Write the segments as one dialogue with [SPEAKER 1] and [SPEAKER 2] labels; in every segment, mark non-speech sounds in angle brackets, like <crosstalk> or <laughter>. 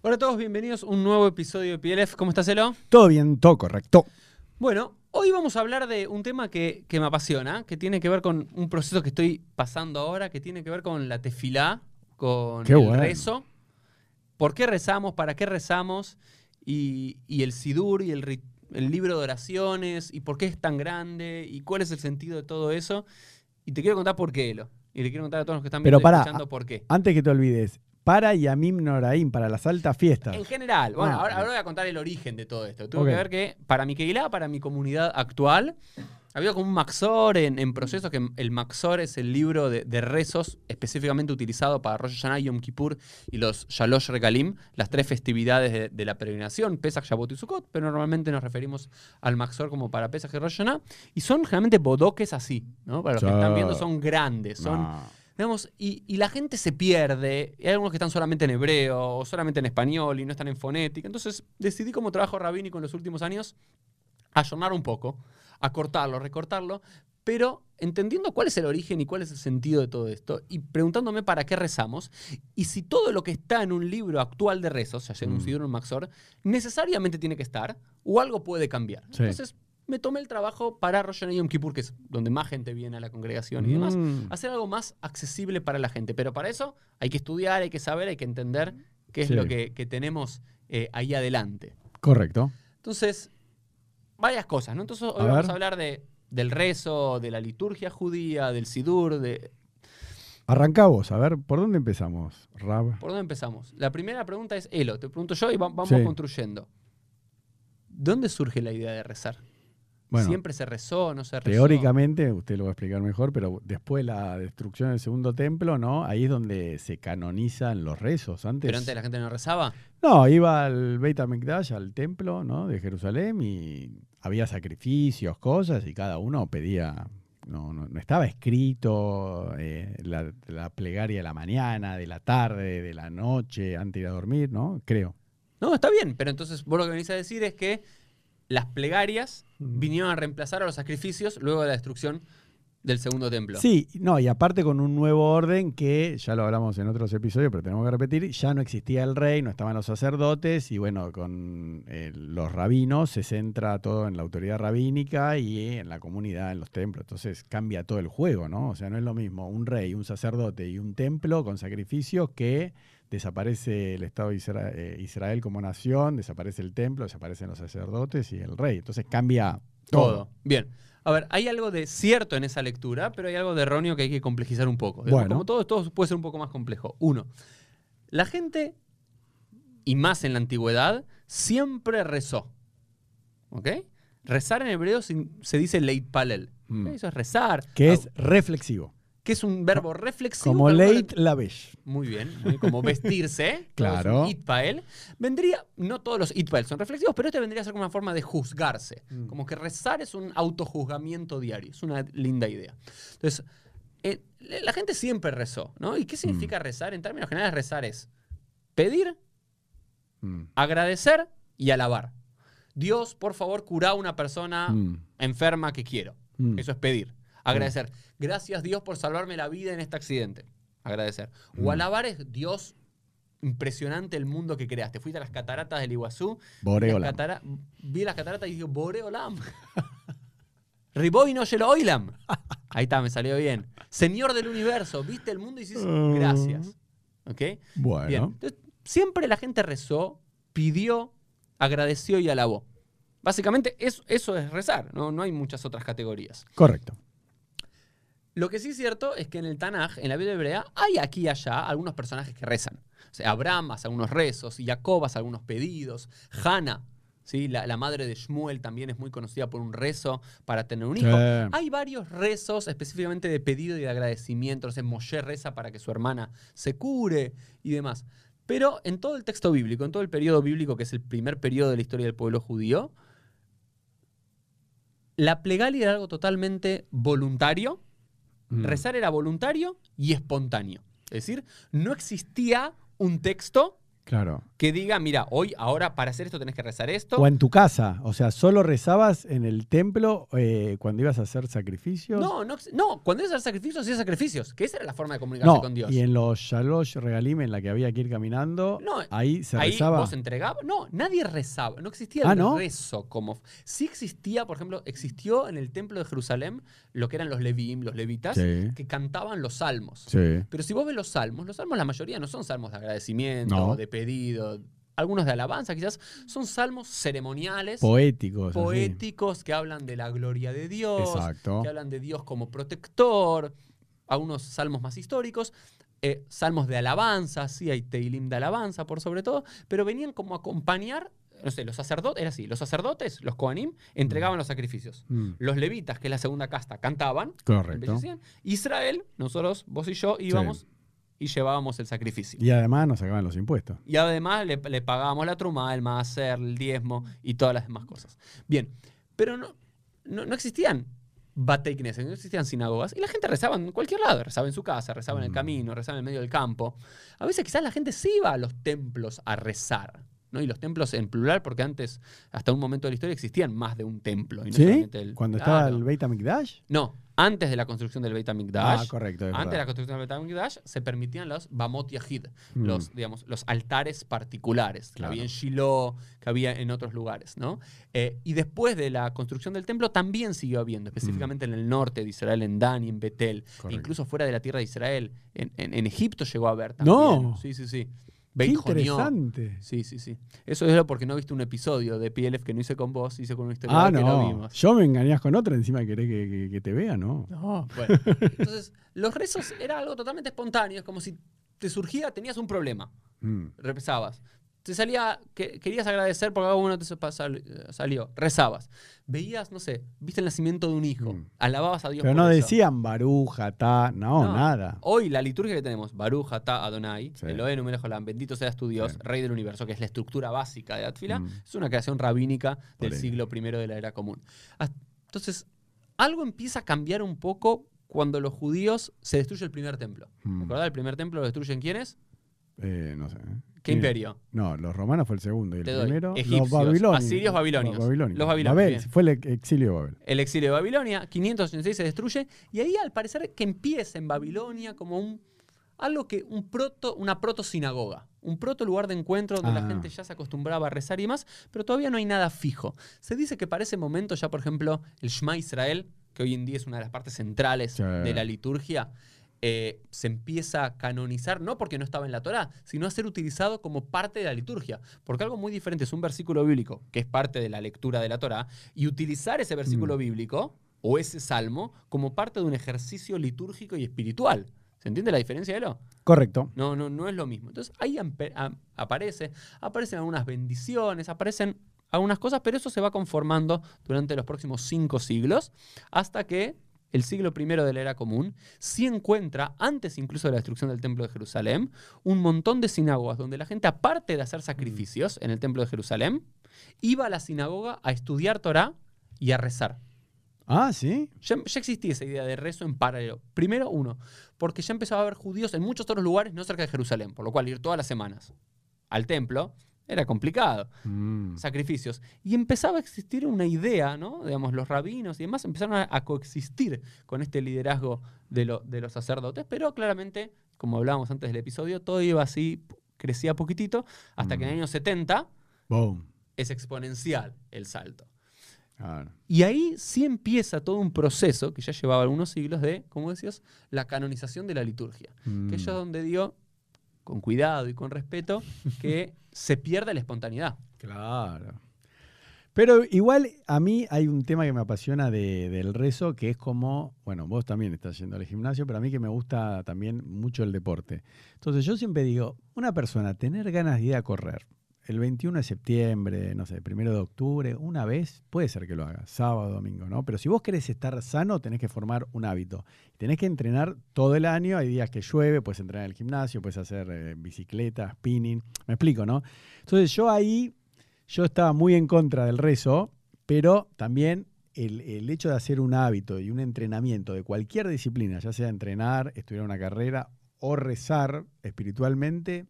[SPEAKER 1] Hola a todos, bienvenidos a un nuevo episodio de PLF. ¿Cómo estás, Elo?
[SPEAKER 2] Todo bien, todo correcto.
[SPEAKER 1] Bueno, hoy vamos a hablar de un tema que, que me apasiona, que tiene que ver con un proceso que estoy pasando ahora, que tiene que ver con la tefilá, con
[SPEAKER 2] Qué
[SPEAKER 1] el
[SPEAKER 2] bueno.
[SPEAKER 1] rezo. ¿Por qué rezamos? ¿Para qué rezamos? Y, y el Sidur y el, libro de oraciones, y por qué es tan grande, y cuál es el sentido de todo eso. Y te quiero contar por qué, Elo. Y le quiero contar a todos los que están
[SPEAKER 2] Pero
[SPEAKER 1] viendo escuchando por qué.
[SPEAKER 2] Antes que te olvides, para Yamim Noraim, para las altas fiestas.
[SPEAKER 1] En general, bueno,
[SPEAKER 2] Ah,
[SPEAKER 1] ahora, voy a contar el origen de todo esto. Tuvo
[SPEAKER 2] Ok.
[SPEAKER 1] que ver que para mi Keilah, para mi comunidad actual, había como un Maxor en, en proceso, que el Maxor es el libro de, de rezos específicamente utilizado para Rosh Hashanah, Yom Kippur y los Shalosh Regalim, las tres festividades de, de la peregrinación, Pesach, Shavuot y Sukkot, pero normalmente nos referimos al Maxor como para Pesach y Rosh Hashanah, y son generalmente bodoques así, ¿no? Para los que están viendo son grandes, son
[SPEAKER 2] No.
[SPEAKER 1] Digamos, y, y la gente se pierde. y Hay algunos que están solamente en hebreo o solamente en español y no están en fonética. Entonces decidí como trabajo rabínico en los últimos años ayornar un poco, acortarlo, recortarlo, pero entendiendo cuál es el origen y cuál es el sentido de todo esto y preguntándome para qué rezamos y si todo lo que está en un libro actual de rezos, ya sea en un
[SPEAKER 2] Mm.
[SPEAKER 1] O un Maxor, necesariamente tiene que estar o algo puede cambiar.
[SPEAKER 2] Sí.
[SPEAKER 1] Entonces me tomé el trabajo para Rosh Yom Kippur, que es donde más gente viene a la congregación y demás,
[SPEAKER 2] Mm.
[SPEAKER 1] hacer algo más accesible para la gente. Pero para eso hay que estudiar, hay que saber, hay que entender qué es
[SPEAKER 2] Sí.
[SPEAKER 1] lo que, que tenemos eh, ahí adelante.
[SPEAKER 2] Correcto.
[SPEAKER 1] Entonces, varias cosas, ¿no? Entonces hoy
[SPEAKER 2] A
[SPEAKER 1] vamos
[SPEAKER 2] ver.
[SPEAKER 1] a hablar de, del rezo, de la liturgia judía, del sidur, de...
[SPEAKER 2] Arranca vos, a ver, ¿por dónde empezamos, Rab?
[SPEAKER 1] ¿Por dónde empezamos? La primera pregunta es, Elo, te pregunto yo y va- vamos
[SPEAKER 2] Sí.
[SPEAKER 1] construyendo. ¿Dónde surge la idea de rezar?
[SPEAKER 2] Bueno,
[SPEAKER 1] ¿Siempre se rezó, no se rezó?
[SPEAKER 2] teóricamente, usted lo va a explicar mejor, pero después de la destrucción del segundo templo, ¿no? Ahí es donde se canonizan los rezos. Antes,
[SPEAKER 1] ¿Pero antes la gente no rezaba?
[SPEAKER 2] No, iba al Beit HaMikdash, al templo, ¿no? De Jerusalén y había sacrificios, cosas, y cada uno pedía. No, no, no estaba escrito eh, la, la plegaria de la mañana, de la tarde, de la noche, antes de ir a dormir, ¿no? Creo.
[SPEAKER 1] No, está bien, pero entonces vos lo que venís a decir es que las plegarias vinieron a reemplazar a los sacrificios luego de la destrucción del segundo templo.
[SPEAKER 2] Sí, no, y aparte con un nuevo orden que ya lo hablamos en otros episodios, pero tenemos que repetir, ya no existía el rey, no estaban los sacerdotes, y bueno, con eh, los rabinos se centra todo en la autoridad rabínica y en la comunidad, en los templos. Entonces cambia todo el juego, ¿no? O sea, no es lo mismo un rey, un sacerdote y un templo con sacrificios que desaparece el Estado de Isra- eh, Israel como nación, desaparece el templo, desaparecen los sacerdotes y el rey. Entonces cambia todo.
[SPEAKER 1] Todo. Bien. A ver, hay algo de cierto en esa lectura, pero hay algo de erróneo que hay que complejizar un poco.
[SPEAKER 2] Bueno.
[SPEAKER 1] Como todo, todo puede ser un poco más complejo. Uno, la gente, y más en la antigüedad, siempre rezó. ¿Ok? Rezar en hebreo se dice leit palel.
[SPEAKER 2] Mm.
[SPEAKER 1] Eso es rezar.
[SPEAKER 2] Que es reflexivo.
[SPEAKER 1] Que es un verbo reflexivo.
[SPEAKER 2] Como leit lavesh.
[SPEAKER 1] Muy bien, como vestirse. <laughs>
[SPEAKER 2] Claro.
[SPEAKER 1] itpael. Vendría, no todos los itpael son reflexivos, pero este vendría a ser como una forma de juzgarse.
[SPEAKER 2] Mm.
[SPEAKER 1] Como que rezar es un autojuzgamiento diario. Es una linda idea. Entonces, eh, la gente siempre rezó, ¿no? ¿Y qué
[SPEAKER 2] Mm.
[SPEAKER 1] significa rezar? En términos generales, rezar es pedir,
[SPEAKER 2] Mm.
[SPEAKER 1] agradecer y alabar. Dios, por favor, cura a una persona enferma que quiero. Eso es pedir. Agradecer. Gracias Dios por salvarme la vida en este accidente. Agradecer. O
[SPEAKER 2] Mm.
[SPEAKER 1] alabar es Dios, impresionante el mundo que creaste. Fuiste a las cataratas del Iguazú.
[SPEAKER 2] Boreolam.
[SPEAKER 1] las catara- vi las cataratas y dije, Boreolam. <laughs> Riboy no lo oilam. Ahí está, me salió bien. Señor del universo, viste el mundo y dices, gracias. ¿Ok?
[SPEAKER 2] Bueno.
[SPEAKER 1] Bien. Entonces, siempre la gente rezó, pidió, agradeció y alabó. Básicamente eso, eso es rezar, ¿no? no hay muchas otras categorías.
[SPEAKER 2] Correcto.
[SPEAKER 1] Lo que sí es cierto es que en el Tanaj, en la Biblia hebrea, hay aquí y allá algunos personajes que rezan. O sea, Abraham hace algunos rezos, Jacob hace algunos pedidos, Hannah, ¿sí? la, la madre de Shmuel también es muy conocida por un rezo para tener un hijo.
[SPEAKER 2] Sí.
[SPEAKER 1] Hay varios rezos específicamente de pedido y de agradecimiento. O sea, Moshe reza para que su hermana se cure y demás. Pero en todo el texto bíblico, en todo el periodo bíblico, que es el primer periodo de la historia del pueblo judío, la plegaria era algo totalmente voluntario,
[SPEAKER 2] Mm.
[SPEAKER 1] Rezar era voluntario y espontáneo. Es decir, no existía un texto
[SPEAKER 2] Claro.
[SPEAKER 1] que diga, mira, hoy, ahora, para hacer esto tenés que rezar esto.
[SPEAKER 2] O en tu casa. O sea, solo rezabas en el templo eh, cuando ibas a hacer sacrificios.
[SPEAKER 1] No, no, no, cuando ibas a hacer sacrificios, hacías sacrificios, que esa era la forma de comunicarse
[SPEAKER 2] No,
[SPEAKER 1] con Dios.
[SPEAKER 2] y en los Shalosh Regalim en la que había que ir caminando,
[SPEAKER 1] No,
[SPEAKER 2] ahí se
[SPEAKER 1] Ahí
[SPEAKER 2] rezaba.
[SPEAKER 1] vos entregabas. No, nadie rezaba. No existía
[SPEAKER 2] Ah,
[SPEAKER 1] el
[SPEAKER 2] ¿no?
[SPEAKER 1] rezo como. Sí existía, por ejemplo, existió en el templo de Jerusalén lo que eran los Levim, los levitas,
[SPEAKER 2] Sí.
[SPEAKER 1] que cantaban los salmos.
[SPEAKER 2] Sí.
[SPEAKER 1] Pero si vos ves los salmos, los salmos la mayoría no son salmos de agradecimiento,
[SPEAKER 2] No.
[SPEAKER 1] de pedido, algunos de alabanza quizás, son salmos ceremoniales,
[SPEAKER 2] Poéticos. así.
[SPEAKER 1] poéticos, que hablan de la gloria de Dios,
[SPEAKER 2] Exacto.
[SPEAKER 1] que hablan de Dios como protector, algunos salmos más históricos, eh, salmos de alabanza, sí hay Teilim de alabanza por sobre todo, pero venían como a acompañar, no sé, los sacerdotes, era así, los sacerdotes, los Kohanim, entregaban los sacrificios.
[SPEAKER 2] Mm,
[SPEAKER 1] Los levitas, que es la segunda casta, cantaban,
[SPEAKER 2] Correcto.
[SPEAKER 1] Israel, nosotros, vos y yo, íbamos y llevábamos el sacrificio.
[SPEAKER 2] Y además nos sacaban los impuestos.
[SPEAKER 1] Y además le, le pagábamos la truma, el maaser, el diezmo y todas las demás cosas. Bien, pero no, no, no existían Batei Knesset, no existían sinagogas. Y la gente rezaba en cualquier lado. Rezaba en su casa, rezaba en el
[SPEAKER 2] Mm.
[SPEAKER 1] camino, rezaba en el medio del campo. A veces quizás la gente sí iba a los templos a rezar. ¿No? Y los templos en plural, porque antes, hasta un momento de la historia, existían más de un templo. Y no
[SPEAKER 2] ¿Sí?
[SPEAKER 1] el-
[SPEAKER 2] Cuando estaba el Beit HaMikdash.
[SPEAKER 1] No, antes de la construcción del Beit HaMikdash.
[SPEAKER 2] Ah, correcto. es
[SPEAKER 1] Antes de la construcción del Beit HaMikdash se permitían los Bamot Yahid,
[SPEAKER 2] Mm.
[SPEAKER 1] los, digamos, los altares particulares que había en Shiloh, que había en otros lugares, ¿no? Eh, y después de la construcción del templo también siguió habiendo, específicamente en el norte de Israel, en Dan y en Betel, e incluso fuera de la tierra de Israel, en, en- en Egipto llegó a haber también.
[SPEAKER 2] No.
[SPEAKER 1] Sí, sí, sí.
[SPEAKER 2] Qué interesante.
[SPEAKER 1] Sí, sí, sí. Eso es lo porque no viste un episodio de PLF que no hice con vos, hice con una historia
[SPEAKER 2] Ah,
[SPEAKER 1] que no
[SPEAKER 2] no.
[SPEAKER 1] vimos.
[SPEAKER 2] Yo me engañás con otra, encima querés que, que- que te vea, ¿no?
[SPEAKER 1] No, bueno. <laughs> Entonces, los rezos era algo totalmente espontáneo, es como si te surgía, tenías un problema,
[SPEAKER 2] Mm.
[SPEAKER 1] rezabas. Te salía, que, querías agradecer porque algo bueno te sal- salió, rezabas. Veías, no sé, viste el nacimiento de un hijo,
[SPEAKER 2] Mm.
[SPEAKER 1] alababas a Dios
[SPEAKER 2] Pero
[SPEAKER 1] por
[SPEAKER 2] no
[SPEAKER 1] eso.
[SPEAKER 2] decían baruja, ta, no,
[SPEAKER 1] No.
[SPEAKER 2] nada.
[SPEAKER 1] Hoy la liturgia que tenemos, Baruch Atah Adonai,
[SPEAKER 2] Sí.
[SPEAKER 1] Elohenu melech haolam, bendito seas tu Dios,
[SPEAKER 2] Sí.
[SPEAKER 1] Rey del universo, que es la estructura básica de Atfila,
[SPEAKER 2] Mm.
[SPEAKER 1] es una creación rabínica del siglo I de la era común. Entonces, algo empieza a cambiar un poco cuando los judíos se destruye el primer templo.
[SPEAKER 2] Mm.
[SPEAKER 1] El primer templo lo destruyen quiénes?
[SPEAKER 2] Eh, no sé. ¿eh?
[SPEAKER 1] ¿Qué imperio?
[SPEAKER 2] No, los romanos fue el segundo y el
[SPEAKER 1] Te doy.
[SPEAKER 2] primero.
[SPEAKER 1] Egipcios,
[SPEAKER 2] los babilonios.
[SPEAKER 1] asirios, babilonios.
[SPEAKER 2] Los babilonios.
[SPEAKER 1] Los babilonios,
[SPEAKER 2] Babel,
[SPEAKER 1] bien.
[SPEAKER 2] fue el exilio de Babel.
[SPEAKER 1] El exilio de Babilonia, 586 se destruye, y ahí al parecer que empieza en Babilonia como un algo que un proto, una proto sinagoga, un proto lugar de encuentro donde la
[SPEAKER 2] Ah.
[SPEAKER 1] gente ya se acostumbraba a rezar y demás, pero todavía no hay nada fijo. Se dice que para ese momento ya, por ejemplo, el Shema Israel, que hoy en día es una de las partes centrales
[SPEAKER 2] Sí.
[SPEAKER 1] de la liturgia, eh, se empieza a canonizar, no porque no estaba en la Torá, sino a ser utilizado como parte de la liturgia. Porque algo muy diferente es un versículo bíblico, que es parte de la lectura de la Torá, y utilizar ese versículo
[SPEAKER 2] Mm.
[SPEAKER 1] bíblico o ese salmo como parte de un ejercicio litúrgico y espiritual. ¿Se entiende la diferencia de lo?
[SPEAKER 2] Correcto.
[SPEAKER 1] No, no, no es lo mismo. Entonces ahí aparece, aparecen algunas bendiciones, aparecen algunas cosas, pero eso se va conformando durante los próximos cinco siglos, hasta que el siglo I de la era común sí encuentra, antes incluso de la destrucción del templo de Jerusalén, un montón de sinagogas donde la gente, aparte de hacer sacrificios en el templo de Jerusalén, iba a la sinagoga a estudiar Torah y a rezar.
[SPEAKER 2] Ah, sí.
[SPEAKER 1] Ya, ya existía esa idea de rezo en paralelo. Primero, uno, porque ya empezaba a haber judíos en muchos otros lugares no cerca de Jerusalén, por lo cual ir todas las semanas al templo era complicado.
[SPEAKER 2] Mm.
[SPEAKER 1] Sacrificios. Y empezaba a existir una idea, ¿no? Digamos, los rabinos y demás empezaron a, a coexistir con este liderazgo de, lo- de los sacerdotes, pero claramente, como hablábamos antes del episodio, todo iba así, crecía poquitito, hasta que en el
[SPEAKER 2] Mm.
[SPEAKER 1] año 70
[SPEAKER 2] Boom.
[SPEAKER 1] es exponencial el salto.
[SPEAKER 2] Claro.
[SPEAKER 1] Y ahí sí empieza todo un proceso que ya llevaba algunos siglos de, como decías, la canonización de la liturgia.
[SPEAKER 2] Mm.
[SPEAKER 1] Que es donde dio, con cuidado y con respeto, <laughs> que se pierda la espontaneidad.
[SPEAKER 2] Claro. Pero igual a mí hay un tema que me apasiona de- del rezo, que es como, bueno, vos también estás yendo al gimnasio, pero a mí que me gusta también mucho el deporte. Entonces yo siempre digo, una persona tener ganas de ir a correr el 21 de septiembre, no sé, primero de octubre, una vez, puede ser que lo haga, sábado, domingo, ¿no? Pero si vos querés estar sano, tenés que formar un hábito. Tenés que entrenar todo el año, hay días que llueve, puedes entrenar en el gimnasio, puedes hacer eh, bicicleta, spinning, me explico, ¿no? Entonces yo ahí, yo estaba muy en contra del rezo, pero también el, el hecho de hacer un hábito y un entrenamiento de cualquier disciplina, ya sea entrenar, estudiar una carrera o rezar espiritualmente,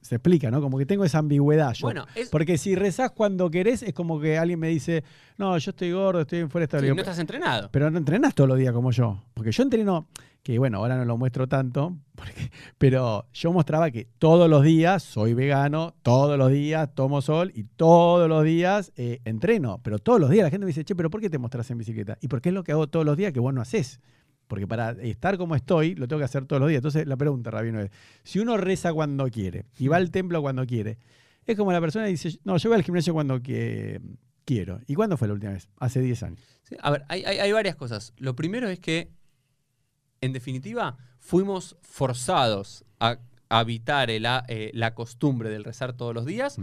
[SPEAKER 2] se explica, ¿no? Como que tengo esa ambigüedad yo.
[SPEAKER 1] Bueno, es,
[SPEAKER 2] Porque si rezás cuando querés, es como que alguien me dice, no, yo estoy gordo, estoy fuera de
[SPEAKER 1] sí,
[SPEAKER 2] estabilidad.
[SPEAKER 1] no estás entrenado.
[SPEAKER 2] Pero no entrenás todos los días como yo. Porque yo entreno, que bueno, ahora no lo muestro tanto, porque- pero yo mostraba que todos los días soy vegano, todos los días tomo sol y todos los días eh, entreno. Pero todos los días la gente me dice, che, pero ¿por qué te mostrás en bicicleta? ¿Y por qué es lo que hago todos los días que vos no haces? Porque para estar como estoy, lo tengo que hacer todos los días. Entonces, la pregunta, Rabino, es: si uno reza cuando quiere y va al templo cuando quiere, es como la persona que dice: No, yo voy al gimnasio cuando que- quiero. ¿Y cuándo fue la última vez? Hace 10 años.
[SPEAKER 1] Sí, a ver, hay, hay- hay varias cosas. Lo primero es que, en definitiva, fuimos forzados a habitar el eh, la costumbre del rezar todos los días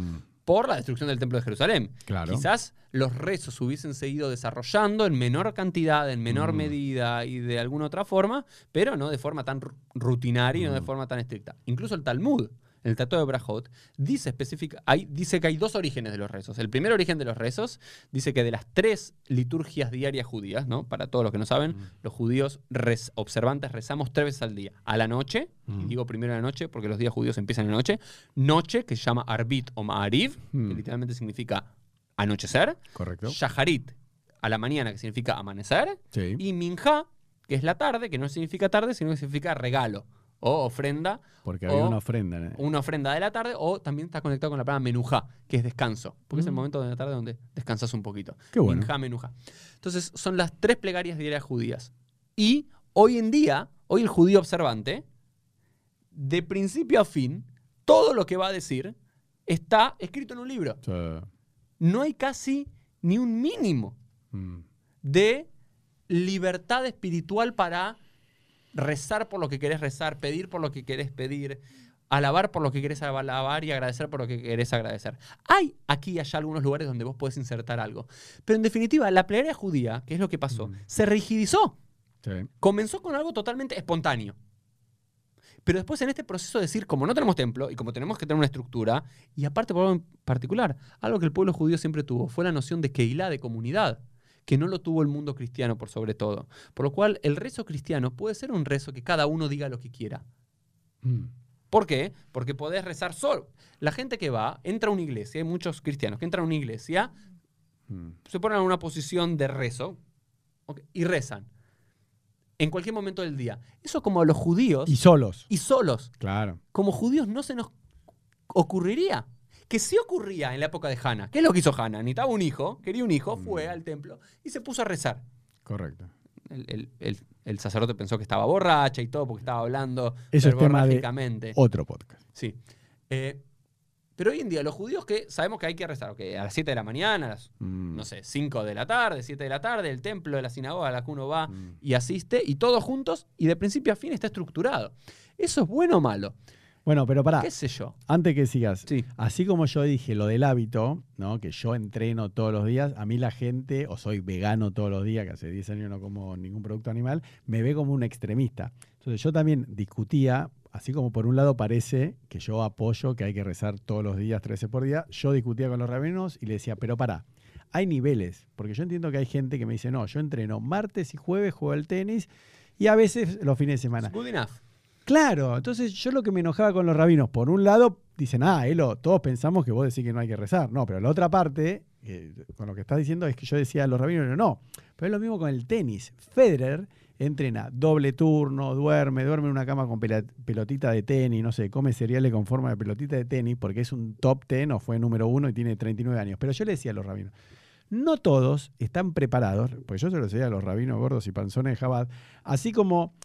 [SPEAKER 1] por la destrucción del Templo de Jerusalén.
[SPEAKER 2] Claro.
[SPEAKER 1] Quizás los rezos hubiesen seguido desarrollando en menor cantidad, en menor
[SPEAKER 2] Mm.
[SPEAKER 1] medida y de alguna otra forma, pero no de forma tan ru- rutinaria y no de
[SPEAKER 2] Mm.
[SPEAKER 1] forma tan estricta. Incluso el Talmud, en el Tratado de Brajot, dice, específica, hay, dice que hay dos orígenes de los rezos. El primer origen de los rezos dice que de las tres liturgias diarias judías, ¿no? para todos los que no saben,
[SPEAKER 2] Mm.
[SPEAKER 1] los judíos rez- observantes rezamos tres veces al día. A la noche, y
[SPEAKER 2] Mm.
[SPEAKER 1] digo primero a la noche porque los días judíos empiezan en la noche, noche, que se llama Arbit o Ma'ariv,
[SPEAKER 2] Mm.
[SPEAKER 1] que literalmente significa anochecer,
[SPEAKER 2] Correcto.
[SPEAKER 1] Shaharit, a la mañana, que significa amanecer,
[SPEAKER 2] Sí.
[SPEAKER 1] y Minja, que es la tarde, que no significa tarde, sino que significa regalo o ofrenda,
[SPEAKER 2] Porque había una ofrenda. ¿eh?
[SPEAKER 1] una ofrenda de la tarde, o también está conectado con la palabra menujá, que es descanso, porque es el
[SPEAKER 2] Mm.
[SPEAKER 1] momento de la tarde donde descansas un poquito.
[SPEAKER 2] Qué bueno.
[SPEAKER 1] Minjá, menujá. Entonces, son las tres plegarias diarias judías. Y hoy en día, hoy el judío observante, de principio a fin, todo lo que va a decir está escrito en un libro. No hay casi ni un mínimo
[SPEAKER 2] mm.
[SPEAKER 1] de libertad espiritual para rezar por lo que querés rezar, pedir por lo que querés pedir, alabar por lo que querés alabar y agradecer por lo que querés agradecer. Hay aquí y allá algunos lugares donde vos podés insertar algo. Pero en definitiva, la plegaria judía, que es lo que pasó,
[SPEAKER 2] Mm.
[SPEAKER 1] se rigidizó.
[SPEAKER 2] Sí.
[SPEAKER 1] Comenzó con algo totalmente espontáneo. Pero después en este proceso de decir, como no tenemos templo y como tenemos que tener una estructura, y aparte por algo en particular, algo que el pueblo judío siempre tuvo, fue la noción de Keilah, de comunidad, que no lo tuvo el mundo cristiano por sobre todo. Por lo cual el rezo cristiano puede ser un rezo que cada uno diga lo que quiera.
[SPEAKER 2] Mm.
[SPEAKER 1] ¿Por qué? Porque podés rezar solo. La gente que va, entra a una iglesia, hay muchos cristianos que entran a una iglesia,
[SPEAKER 2] Mm.
[SPEAKER 1] se ponen en una posición de rezo y rezan. En cualquier momento del día. Eso como a los judíos
[SPEAKER 2] Y solos.
[SPEAKER 1] y solos.
[SPEAKER 2] Claro.
[SPEAKER 1] Como judíos no se nos ocurriría. Que sí ocurría en la época de Hannah. ¿Qué es lo que hizo Hannah? Necesitaba un hijo, quería un hijo, fue
[SPEAKER 2] Mm.
[SPEAKER 1] al templo y se puso a rezar.
[SPEAKER 2] Correcto.
[SPEAKER 1] El, el- el- el sacerdote pensó que estaba borracha y todo porque estaba hablando
[SPEAKER 2] Eso es tema de. Otro podcast.
[SPEAKER 1] Sí. Eh, pero hoy en día, los judíos que sabemos que hay que rezar, ok, a las 7 de la mañana, a las,
[SPEAKER 2] Mm.
[SPEAKER 1] no sé, 5 de la tarde, 7 de la tarde, el templo de la sinagoga a la que uno va
[SPEAKER 2] Mm.
[SPEAKER 1] y asiste, y todos juntos, y de principio a fin está estructurado. ¿Eso es bueno o malo?
[SPEAKER 2] Bueno, pero pará,
[SPEAKER 1] ¿Qué sé yo?
[SPEAKER 2] antes que sigas,
[SPEAKER 1] Sí.
[SPEAKER 2] así como yo dije lo del hábito, ¿no? que yo entreno todos los días, a mí la gente, o soy vegano todos los días, que hace 10 años no como ningún producto animal, me ve como un extremista. Entonces yo también discutía, así como por un lado parece que yo apoyo que hay que rezar todos los días, 13 por día, yo discutía con los rabinos y le decía, pero pará, hay niveles, porque yo entiendo que hay gente que me dice, no, yo entreno martes y jueves, juego al tenis y a veces los fines de semana.
[SPEAKER 1] Good enough.
[SPEAKER 2] Claro, entonces yo lo que me enojaba con los rabinos, por un lado, dicen, ah, Elo, todos pensamos que vos decís que no hay que rezar. No, pero la otra parte, eh, con lo que estás diciendo, es que yo decía a los rabinos, no, no. Pero es lo mismo con el tenis. Federer entrena doble turno, duerme, duerme en una cama con pelotita de tenis, no sé, come cereales con forma de pelotita de tenis, porque es un top ten o fue número uno y tiene 39 años. Pero yo le decía a los rabinos, no todos están preparados, pues yo se lo decía a los rabinos gordos y panzones de Jabad, así como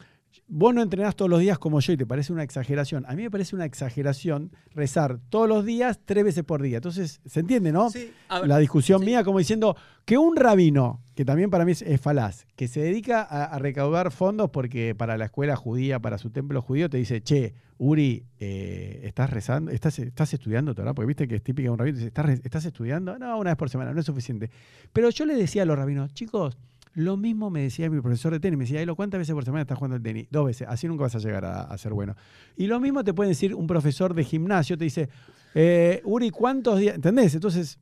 [SPEAKER 2] vos no entrenás todos los días como yo y te parece una exageración. A mí me parece una exageración rezar todos los días, tres veces por día. Entonces, ¿se entiende, no?
[SPEAKER 1] Sí, ver,
[SPEAKER 2] La discusión
[SPEAKER 1] sí.
[SPEAKER 2] mía como diciendo que un rabino, que también para mí es, es falaz, que se dedica a, a recaudar fondos porque para la escuela judía, para su templo judío, te dice, che, Uri, eh, ¿estás rezando? ¿Estás, ¿Estás estudiando Torah? Porque viste que es típica de un rabino, dice, ¿estás, ¿estás estudiando? No, una vez por semana, no es suficiente. Pero yo le decía a los rabinos, chicos, lo mismo me decía mi profesor de tenis. Me decía, Elo, ¿cuántas veces por semana estás jugando al tenis? Dos veces. Así nunca vas a llegar a, a ser bueno. Y lo mismo te puede decir un profesor de gimnasio. Te dice, eh, Uri, ¿cuántos días? ¿Entendés? Entonces,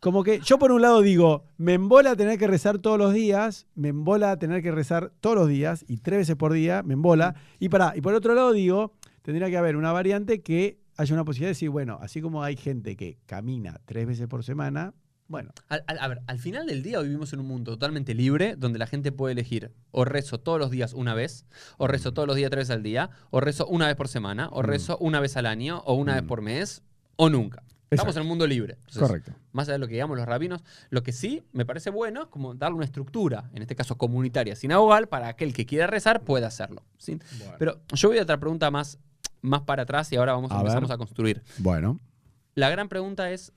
[SPEAKER 2] como que yo por un lado digo, me embola tener que rezar todos los días, me embola tener que rezar todos los días y tres veces por día, me embola. Y para y por otro lado digo, tendría que haber una variante que haya una posibilidad de decir, bueno, así como hay gente que camina tres veces por semana, bueno,
[SPEAKER 1] Al- al- a ver, al final del día vivimos en un mundo totalmente libre donde la gente puede elegir o rezo todos los días una vez, o rezo todos los días tres veces al día, o rezo una vez por semana, o
[SPEAKER 2] Mm.
[SPEAKER 1] rezo una vez al año, o una vez
[SPEAKER 2] Mm.
[SPEAKER 1] por mes, o nunca. Estamos en un mundo libre. Entonces,
[SPEAKER 2] correcto.
[SPEAKER 1] Más allá de lo que digamos los rabinos, lo que sí me parece bueno es como darle una estructura, en este caso comunitaria, sinagogal, para aquel que quiera rezar pueda hacerlo. ¿sí? Pero yo voy a otra pregunta más, más para atrás y ahora vamos,
[SPEAKER 2] A
[SPEAKER 1] empezamos
[SPEAKER 2] ver.
[SPEAKER 1] a construir.
[SPEAKER 2] Bueno,
[SPEAKER 1] La gran pregunta es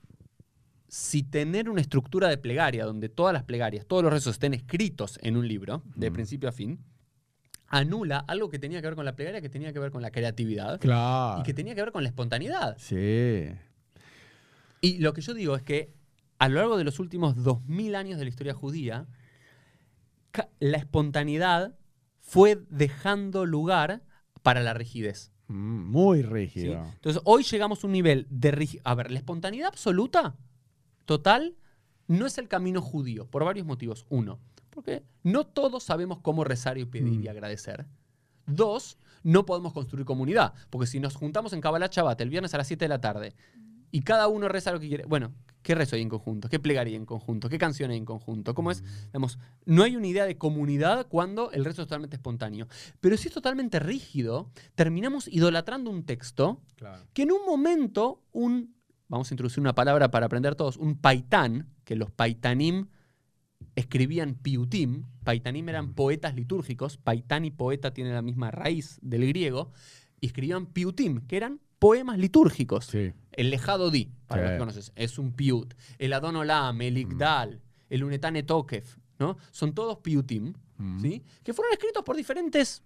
[SPEAKER 1] si tener una estructura de plegaria donde todas las plegarias, todos los rezos estén escritos en un libro, de
[SPEAKER 2] Mm.
[SPEAKER 1] principio a fin, anula algo que tenía que ver con la plegaria, que tenía que ver con la creatividad
[SPEAKER 2] claro.
[SPEAKER 1] y que tenía que ver con la espontaneidad.
[SPEAKER 2] Sí.
[SPEAKER 1] Y lo que yo digo es que a lo largo de los últimos 2000 años de la historia judía, la espontaneidad fue dejando lugar para la rigidez.
[SPEAKER 2] Mm, Muy
[SPEAKER 1] ¿sí?
[SPEAKER 2] rígido.
[SPEAKER 1] Entonces, hoy llegamos a un nivel de rigidez. A ver, la espontaneidad absoluta, total, no es el camino judío, por varios motivos. Uno, porque no todos sabemos cómo rezar y pedir y
[SPEAKER 2] Mm.
[SPEAKER 1] agradecer. Dos, no podemos construir comunidad, porque si nos juntamos en Kabbalah Shabbat el viernes a las 7 de la tarde y cada uno reza lo que quiere, bueno, ¿qué rezo hay en conjunto? ¿Qué plegaría en conjunto? ¿Qué canción hay en conjunto? ¿Cómo es? Digamos, no hay una idea de comunidad cuando el rezo es totalmente espontáneo. Pero si es totalmente rígido, terminamos idolatrando un texto
[SPEAKER 2] Claro.
[SPEAKER 1] que en un momento un, vamos a introducir una palabra para aprender todos, un paitán, que los paitanim escribían piutim, paitanim eran poetas litúrgicos, paitán y poeta tienen la misma raíz del griego, y escribían piutim, que eran poemas litúrgicos.
[SPEAKER 2] Sí.
[SPEAKER 1] El lejado di, para
[SPEAKER 2] Sí.
[SPEAKER 1] los que conoces, es un piut. El Adon Olam, el Igdal, el Unetane Tokef, ¿no? Son todos piutim,
[SPEAKER 2] Mm.
[SPEAKER 1] ¿sí? Que fueron escritos por diferentes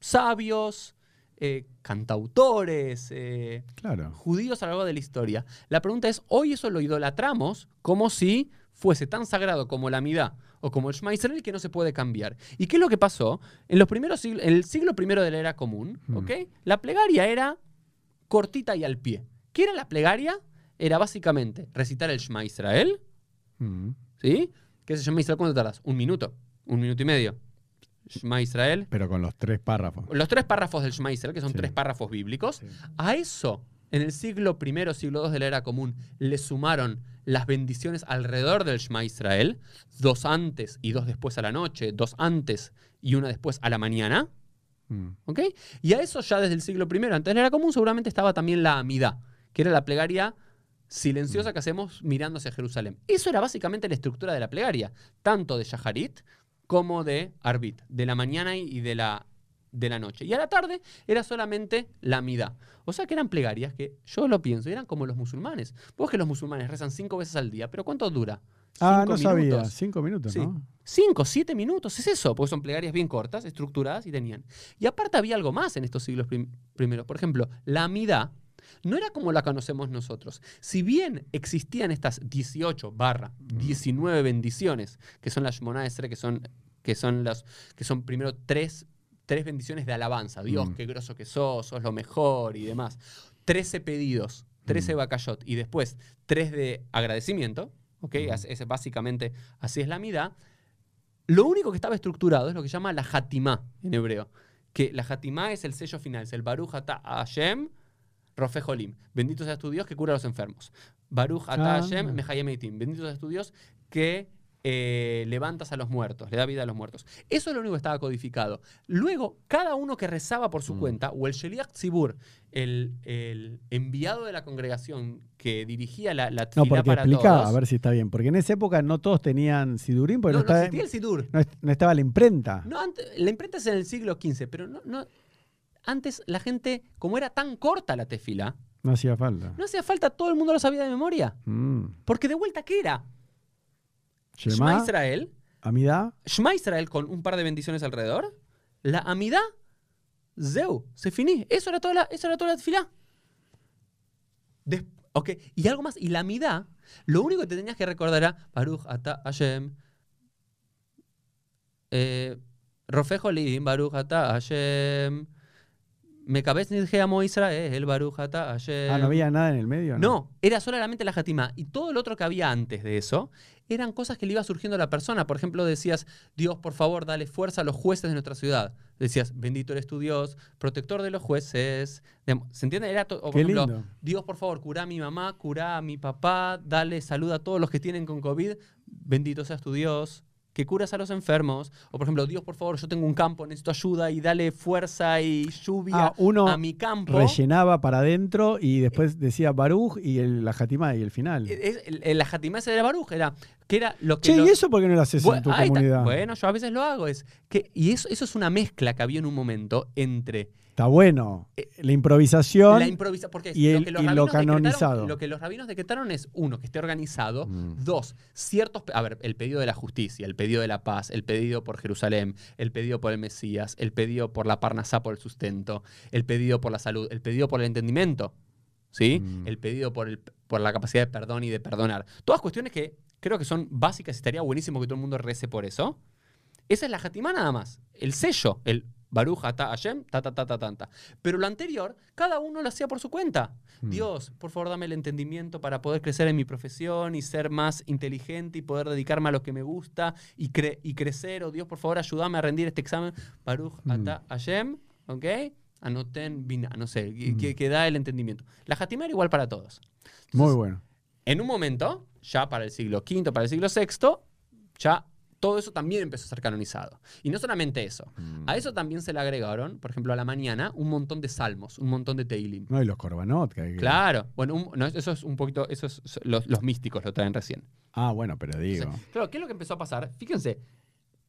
[SPEAKER 1] sabios, eh, cantautores, eh,
[SPEAKER 2] Claro.
[SPEAKER 1] judíos a lo largo de la historia. La pregunta es, hoy eso lo idolatramos como si fuese tan sagrado como la Midá o como el Shema Israel que no se puede cambiar. ¿Y qué es lo que pasó? En, los primeros siglos, en el siglo primero de la era común,
[SPEAKER 2] Mm.
[SPEAKER 1] La plegaria era cortita y al pie. ¿Qué era la plegaria? Era básicamente recitar el Shema Israel,
[SPEAKER 2] Mm.
[SPEAKER 1] ¿sí? ¿Qué es el Shema Israel? ¿Cuánto tardas? Un minuto, un minuto y medio. Shema Israel.
[SPEAKER 2] Pero con los tres párrafos.
[SPEAKER 1] Los tres párrafos del Shema Israel, que son
[SPEAKER 2] Sí.
[SPEAKER 1] tres párrafos bíblicos,
[SPEAKER 2] Sí.
[SPEAKER 1] a eso, en el siglo I, siglo II de la era común, le sumaron las bendiciones alrededor del Shema Israel, dos antes y dos después a la noche, dos antes y una después a la mañana.
[SPEAKER 2] Mm.
[SPEAKER 1] ¿ok? Y a eso ya desde el siglo I, antes de la era común, seguramente estaba también la Amidá, que era la plegaria silenciosa que hacemos mirando hacia Jerusalén. Eso era básicamente la estructura de la plegaria, tanto de Shaharit como de Arbit, de la mañana y de la, de la noche. Y a la tarde era solamente la Amidá. O sea que eran plegarias que yo lo pienso, eran como los musulmanes. Vos que los musulmanes rezan cinco veces al día, pero ¿cuánto dura?
[SPEAKER 2] Ah,
[SPEAKER 1] ¿Cinco
[SPEAKER 2] no sabía.
[SPEAKER 1] minutos?
[SPEAKER 2] Cinco minutos,
[SPEAKER 1] Sí.
[SPEAKER 2] ¿no?
[SPEAKER 1] Cinco, siete minutos, es eso, porque son plegarias bien cortas, estructuradas y tenían. Y aparte había algo más en estos siglos prim- primeros. Por ejemplo, la amidad no era como la conocemos nosotros. Si bien existían estas 18 barra 19 bendiciones, que son las Shmonah Esrei, que son, que son las, que son primero tres, tres bendiciones de alabanza. Dios,
[SPEAKER 2] Mm.
[SPEAKER 1] qué groso que sos, sos lo mejor y demás. 13 pedidos, 13
[SPEAKER 2] Mm.
[SPEAKER 1] y después 3 de agradecimiento. ¿ok?
[SPEAKER 2] Mm.
[SPEAKER 1] Es, es básicamente, así es la amidad. Lo único que estaba estructurado es lo que se llama la Hatimá en hebreo. Que la Hatimá es el sello final, es el Baruch Hashem Rofe Jolim. Bendito seas tu Dios que cura a los enfermos. Baruch Ata
[SPEAKER 2] Ah.
[SPEAKER 1] Hashem Mehayem Eitim. Bendito seas tu Dios que eh, levantas a los muertos, le da vida a los muertos. Eso es lo único que estaba codificado. Luego, cada uno que rezaba por su
[SPEAKER 2] Mm.
[SPEAKER 1] cuenta, o el Sheliach Tzibur, el, el enviado de la congregación que dirigía la, la
[SPEAKER 2] No, porque
[SPEAKER 1] para
[SPEAKER 2] explica,
[SPEAKER 1] todos.
[SPEAKER 2] a ver si está bien. Porque en esa época no todos tenían sidurín, porque
[SPEAKER 1] no,
[SPEAKER 2] no,
[SPEAKER 1] no
[SPEAKER 2] estaba,
[SPEAKER 1] existía el Sidur.
[SPEAKER 2] no est- no estaba la imprenta.
[SPEAKER 1] No, antes- la imprenta es en el siglo XV, pero no, no- antes la gente, como era tan corta la tefila,
[SPEAKER 2] No hacía falta.
[SPEAKER 1] no hacía falta, todo el mundo lo sabía de memoria.
[SPEAKER 2] Mm.
[SPEAKER 1] Porque de vuelta, ¿qué era? Shema
[SPEAKER 2] Shema,
[SPEAKER 1] Israel,
[SPEAKER 2] Amidá,
[SPEAKER 1] Shema Israel con un par de bendiciones alrededor, la Amidá, Zeu, se finí. Eso era toda la, eso era toda la tefilá. Des- ok, y algo más, y la Amidá, lo único que te tenías que recordar era Baruch Ata Hashem, eh, Rofejo Baruch Ata Hashem, Mekabez Nidje Amo Israel, Baruch Ata Hashem.
[SPEAKER 2] Ah, no había nada en el medio.
[SPEAKER 1] No, era solamente la Hatimá. Y todo lo otro que había antes de eso eran cosas que le iba surgiendo a la persona. Por ejemplo, decías, Dios, por favor, dale fuerza a los jueces de nuestra ciudad. decías, bendito eres tu Dios, protector de los jueces. ¿Se entiende? Era o por
[SPEAKER 2] Qué
[SPEAKER 1] ejemplo,
[SPEAKER 2] lindo.
[SPEAKER 1] Dios, por favor, cura a mi mamá, cura a mi papá, dale salud a todos los que tienen con COVID. Bendito seas tu Dios, que curas a los enfermos. O, por ejemplo, Dios, por favor, yo tengo un campo, necesito ayuda y dale fuerza y lluvia
[SPEAKER 2] Ah, uno
[SPEAKER 1] a mi campo.
[SPEAKER 2] rellenaba para adentro y después decía Baruch y el, la Jatimá y el final.
[SPEAKER 1] Es- el- el- la jatimá esa de Baruch era, que era lo que...
[SPEAKER 2] Che,
[SPEAKER 1] los-
[SPEAKER 2] ¿y eso por qué no lo haces en tu
[SPEAKER 1] está.
[SPEAKER 2] comunidad?
[SPEAKER 1] Bueno, yo a veces lo hago. Es que, y eso, eso es una mezcla que había en un momento entre
[SPEAKER 2] Está bueno. La improvisación.
[SPEAKER 1] la improvisación. Porque
[SPEAKER 2] y el-
[SPEAKER 1] lo, que los
[SPEAKER 2] y lo canonizado.
[SPEAKER 1] lo que los rabinos decretaron es, uno, que esté organizado.
[SPEAKER 2] Mm.
[SPEAKER 1] Dos, ciertos. A ver, el pedido de la justicia, el pedido de la paz, el pedido por Jerusalén, el pedido por el Mesías, el pedido por la Parnasá, por el sustento, el pedido por la salud, el pedido por el entendimiento. ¿Sí?
[SPEAKER 2] Mm.
[SPEAKER 1] El pedido por, el, por la capacidad de perdón y de perdonar. Todas cuestiones que creo que son básicas y estaría buenísimo que todo el mundo rece por eso. Esa es la jatimá nada más. El sello, el Baruch Ata Hashem, ta ta ta ta ta. Pero lo anterior, cada uno lo hacía por su cuenta.
[SPEAKER 2] Mm.
[SPEAKER 1] Dios, por favor, dame el entendimiento para poder crecer en mi profesión y ser más inteligente y poder dedicarme a lo que me gusta y, cre- y crecer. O Dios, por favor, ayúdame a rendir este examen. Baruch
[SPEAKER 2] Mm.
[SPEAKER 1] Ata Hashem, ¿ok? Anoten, bina, no sé,
[SPEAKER 2] Mm.
[SPEAKER 1] que, que da el entendimiento. La jatimá era igual para todos.
[SPEAKER 2] Muy
[SPEAKER 1] Entonces,
[SPEAKER 2] bueno.
[SPEAKER 1] en un momento, ya para el siglo V, para el siglo VI, ya todo eso también empezó a ser canonizado. Y no solamente eso. A eso también se le agregaron, por ejemplo, a la mañana, un montón de salmos, un montón de teilim.
[SPEAKER 2] No, y los corbanot. que hay que-
[SPEAKER 1] Claro. Bueno, un- no, eso es un poquito, eso es, los, los místicos lo traen recién.
[SPEAKER 2] Ah, bueno, pero digo.
[SPEAKER 1] Entonces, claro, ¿qué es lo que empezó a pasar? Fíjense,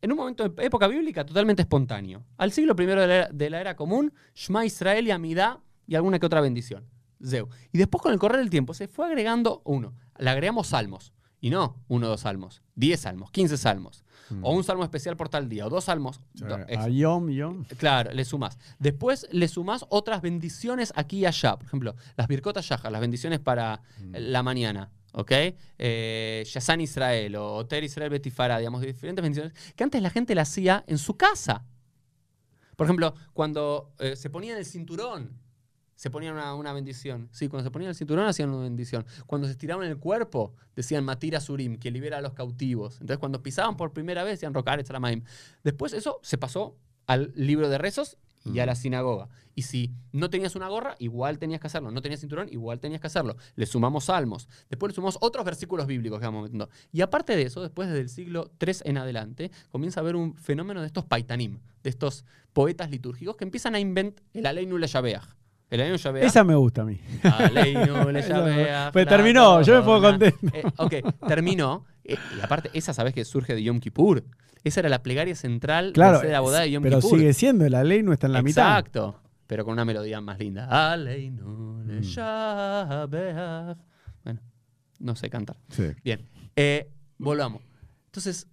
[SPEAKER 1] en un momento de época bíblica totalmente espontáneo. Al siglo I de la, era- de la era común, Shema Israel y Amidá y alguna que otra bendición. Zeu. Y después con el correr del tiempo se fue agregando uno. Le agregamos salmos. Y no uno o dos salmos. Diez salmos, quince salmos.
[SPEAKER 2] Mm.
[SPEAKER 1] O un salmo especial por tal día. O dos salmos.
[SPEAKER 2] O sea,
[SPEAKER 1] do- eso.
[SPEAKER 2] a Yom, Yom.
[SPEAKER 1] Claro, le sumás. Después le sumás otras bendiciones aquí y allá. Por ejemplo, las bircotas yajas, las bendiciones para
[SPEAKER 2] Mm.
[SPEAKER 1] la mañana. ¿Ok? Eh, Israel o Ter Israel Betifara, digamos, diferentes bendiciones que antes la gente la hacía en su casa. Por ejemplo, cuando eh, se ponían el cinturón, se ponían una, una bendición. Sí, cuando se ponían el cinturón hacían una bendición. Cuando se estiraban el cuerpo, decían Matira Surim, que libera a los cautivos. Entonces, cuando pisaban por primera vez, decían Rocar Etzramaim. Después eso se pasó al libro de rezos y a la sinagoga. Y si no tenías una gorra, igual tenías que hacerlo. No tenías cinturón, igual tenías que hacerlo. Le sumamos salmos. Después le sumamos otros versículos bíblicos que vamos metiendo. Y aparte de eso, después desde el siglo III en adelante, comienza a haber un fenómeno de estos paitanim, de estos poetas litúrgicos que empiezan a inventar el Aleinu le Yabeach. El Aleinu Yabeach.
[SPEAKER 2] Esa me gusta a mí.
[SPEAKER 1] Aleinu le <laughs>
[SPEAKER 2] Esa-
[SPEAKER 1] Yabeach,
[SPEAKER 2] Pues terminó, yo me pongo contento.
[SPEAKER 1] Eh, ok, terminó. Eh, y aparte, esa sabes que surge de Yom Kippur. Esa era la plegaria central
[SPEAKER 2] Claro,
[SPEAKER 1] de la boda de Yom
[SPEAKER 2] pero
[SPEAKER 1] Kippur.
[SPEAKER 2] sigue siendo, la ley no está en la mitad.
[SPEAKER 1] Exacto. Pero con una melodía más linda. Aleinu le
[SPEAKER 2] Mm.
[SPEAKER 1] Yabeach. Bueno, no sé cantar.
[SPEAKER 2] Sí.
[SPEAKER 1] Bien, eh, volvamos. Entonces,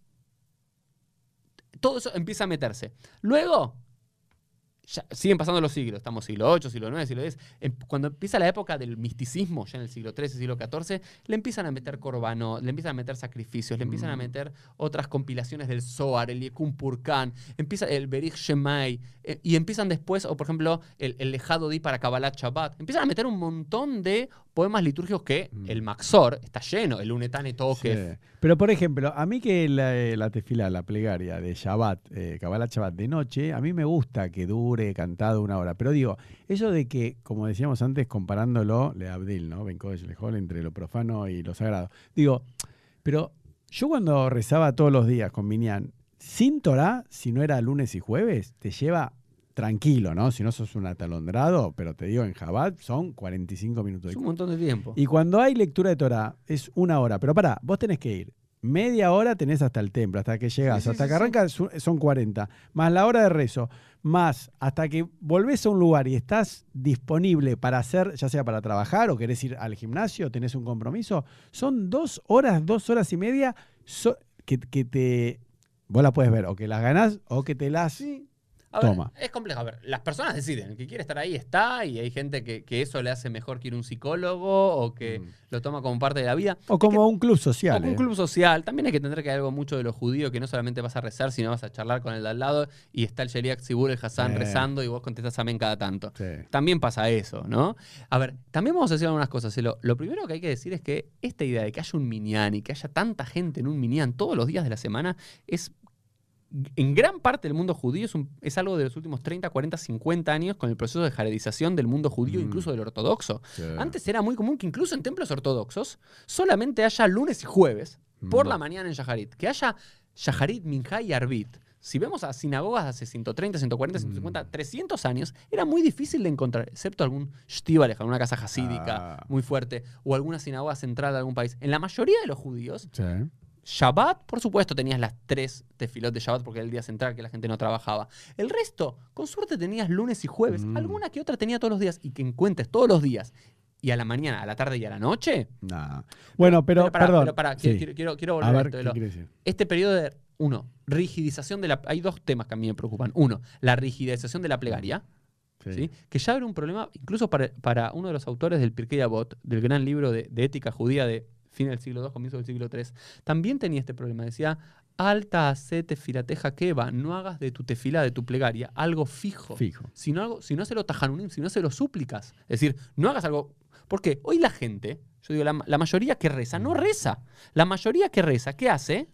[SPEAKER 1] todo eso empieza a meterse. Luego, ya siguen pasando los siglos, estamos siglo VIII, siglo IX, siglo X. Em- Cuando empieza la época del misticismo, ya en el siglo XIII, siglo XIV, le empiezan a meter corbano, le empiezan a meter sacrificios, le empiezan a
[SPEAKER 2] Mm.
[SPEAKER 1] meter otras compilaciones del Zohar, el Yekum Purkan, empieza el Berich Shemai, eh, y empiezan después, o por ejemplo, el, el Lejado Di para Kabbalat Shabbat. Empiezan a meter un montón de poemas litúrgicos que
[SPEAKER 2] Mm.
[SPEAKER 1] el Maxor está lleno, el Unetane Tokef.
[SPEAKER 2] Sí. Pero, por ejemplo, a mí que la, eh, la tefila, la plegaria de Shabbat, eh, Kabbalah Shabbat de noche, a mí me gusta que dure cantado una hora. Pero digo, eso de que, como decíamos antes, comparándolo, le Abdil, ¿no? Ben Kodesh Lehol, entre lo profano y lo sagrado. Digo, pero yo cuando rezaba todos los días con Minyan, sin Torah, si no era lunes y jueves, te lleva tranquilo, ¿no? Si no sos un atalondrado, pero te digo, en Shabbat son 45 minutos
[SPEAKER 1] Es un montón de tiempo.
[SPEAKER 2] y cuando hay lectura de Torah, es una hora. Pero pará, vos tenés que ir. Media hora tenés hasta el templo, hasta que llegás,
[SPEAKER 1] Sí, sí,
[SPEAKER 2] hasta
[SPEAKER 1] sí,
[SPEAKER 2] que su- son 40. Más la hora de rezo, más hasta que volvés a un lugar y estás disponible para hacer, ya sea para trabajar o querés ir al gimnasio, tenés un compromiso, son dos horas, dos horas y media so- que, que te. Vos la puedes ver, o que las ganás o que te las.
[SPEAKER 1] A ver,
[SPEAKER 2] Toma.
[SPEAKER 1] es complejo. A ver, las personas deciden. El que quiere estar ahí está. Y hay gente que, que eso le hace mejor que ir a un psicólogo o que
[SPEAKER 2] Mm.
[SPEAKER 1] lo toma como parte de la vida.
[SPEAKER 2] O como un club social.
[SPEAKER 1] O con un
[SPEAKER 2] ¿eh?
[SPEAKER 1] club social. También hay que entender que hay algo mucho de lo judío que no solamente vas a rezar, sino vas a charlar con el de al lado y está el Sheriak Sibur, el Hassan
[SPEAKER 2] Eh.
[SPEAKER 1] rezando y vos contestás amén cada tanto.
[SPEAKER 2] Sí.
[SPEAKER 1] También pasa eso, ¿no? A ver, también vamos a decir algunas cosas. Lo, lo primero que hay que decir es que esta idea de que haya un minyan y que haya tanta gente en un minyan todos los días de la semana es en gran parte del mundo judío es, un- es algo de los últimos 30, 40, 50 años con el proceso de jaredización del mundo judío,
[SPEAKER 2] Mm.
[SPEAKER 1] incluso del ortodoxo. Antes era muy común que incluso en templos ortodoxos solamente haya lunes y jueves por
[SPEAKER 2] Mm.
[SPEAKER 1] la mañana en Shaharit. Que haya Shaharit, Minjá y Arbit. Si vemos a sinagogas de hace 130, 140, 150, 300 años, era muy difícil de encontrar, excepto algún shtibalej, alguna casa hasídica
[SPEAKER 2] Ah.
[SPEAKER 1] muy fuerte, o alguna sinagoga central de algún país. En la mayoría de los judíos,
[SPEAKER 2] Sí.
[SPEAKER 1] Shabbat, por supuesto, tenías las tres tefilot de Shabbat porque era el día central que la gente no trabajaba. El resto, con suerte tenías lunes y jueves.
[SPEAKER 2] Mm.
[SPEAKER 1] Alguna que otra tenía todos los días y que encuentres todos los días y a la mañana, a la tarde y a la noche.
[SPEAKER 2] Nah. Bueno, pero,
[SPEAKER 1] pará,
[SPEAKER 2] perdón.
[SPEAKER 1] pero pará,
[SPEAKER 2] Sí.
[SPEAKER 1] quiero, quiero- quiero volver
[SPEAKER 2] A.
[SPEAKER 1] Este periodo de, uno, rigidización de la... Hay dos temas que a mí me preocupan. Uno, la rigidización de la plegaria.
[SPEAKER 2] Sí.
[SPEAKER 1] ¿sí? Que ya era un problema incluso para, para uno de los autores del Pirkei Avot, del gran libro de, de ética judía de fin del siglo II, comienzo del siglo III, también tenía este problema. Decía, alta acete filateja keva, no hagas de tu tefila, de tu plegaria, algo fijo.
[SPEAKER 2] Fijo.
[SPEAKER 1] Si no, algo, si no se lo tajanunim, si no se lo súplicas. Es decir, no hagas algo... Porque hoy la gente, yo digo, la, la mayoría que reza, no reza. La mayoría que reza, ¿qué hace?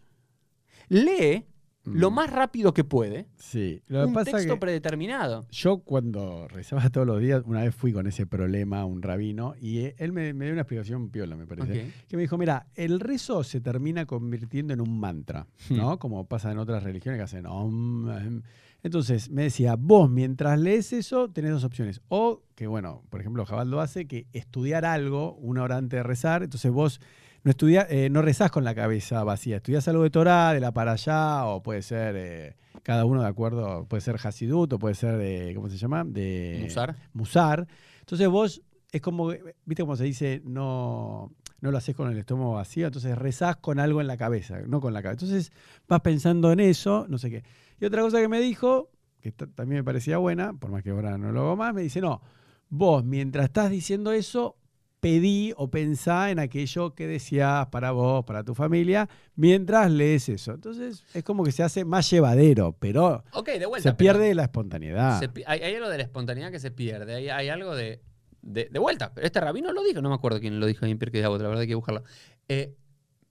[SPEAKER 1] Lee lo
[SPEAKER 2] Mm.
[SPEAKER 1] más rápido que puede
[SPEAKER 2] Sí. Lo que
[SPEAKER 1] un
[SPEAKER 2] pasa
[SPEAKER 1] texto
[SPEAKER 2] que
[SPEAKER 1] predeterminado.
[SPEAKER 2] yo cuando rezaba todos los días, una vez fui con ese problema a un rabino y él me, me dio una explicación piola, me parece. Que me dijo, mira, el rezo se termina convirtiendo en un mantra, ¿no? Como pasa en otras religiones que hacen om, em. Entonces me decía, vos mientras lees eso tenés dos opciones. O que, bueno, por ejemplo, Jabal lo hace, que estudiar algo una hora antes de rezar. Entonces vos no, estudia, eh, no rezás con la cabeza vacía. Estudiás algo de Torah, de la para allá, o puede ser eh, cada uno de acuerdo, puede ser Hasidut, o puede ser de, ¿cómo se llama? De
[SPEAKER 1] Musar.
[SPEAKER 2] musar. Entonces vos, es como, viste cómo se dice, no, no lo haces con el estómago vacío, entonces rezás con algo en la cabeza, no con la cabeza. Entonces vas pensando en eso, no sé qué. Y otra cosa que me dijo, que ta- también me parecía buena, por más que ahora no lo hago más, me dice, no, vos mientras estás diciendo eso, pedí o pensá en aquello que decías para vos, para tu familia, mientras lees eso. Entonces es como que se hace más llevadero, pero
[SPEAKER 1] Ok, de vuelta.
[SPEAKER 2] se
[SPEAKER 1] pero
[SPEAKER 2] pierde la espontaneidad.
[SPEAKER 1] se hay, hay algo de la espontaneidad que se pierde. Hay, hay algo de, de, de vuelta. Pero este rabino lo dijo. No me acuerdo quién lo dijo en Pirkei la verdad hay que buscarlo. Eh,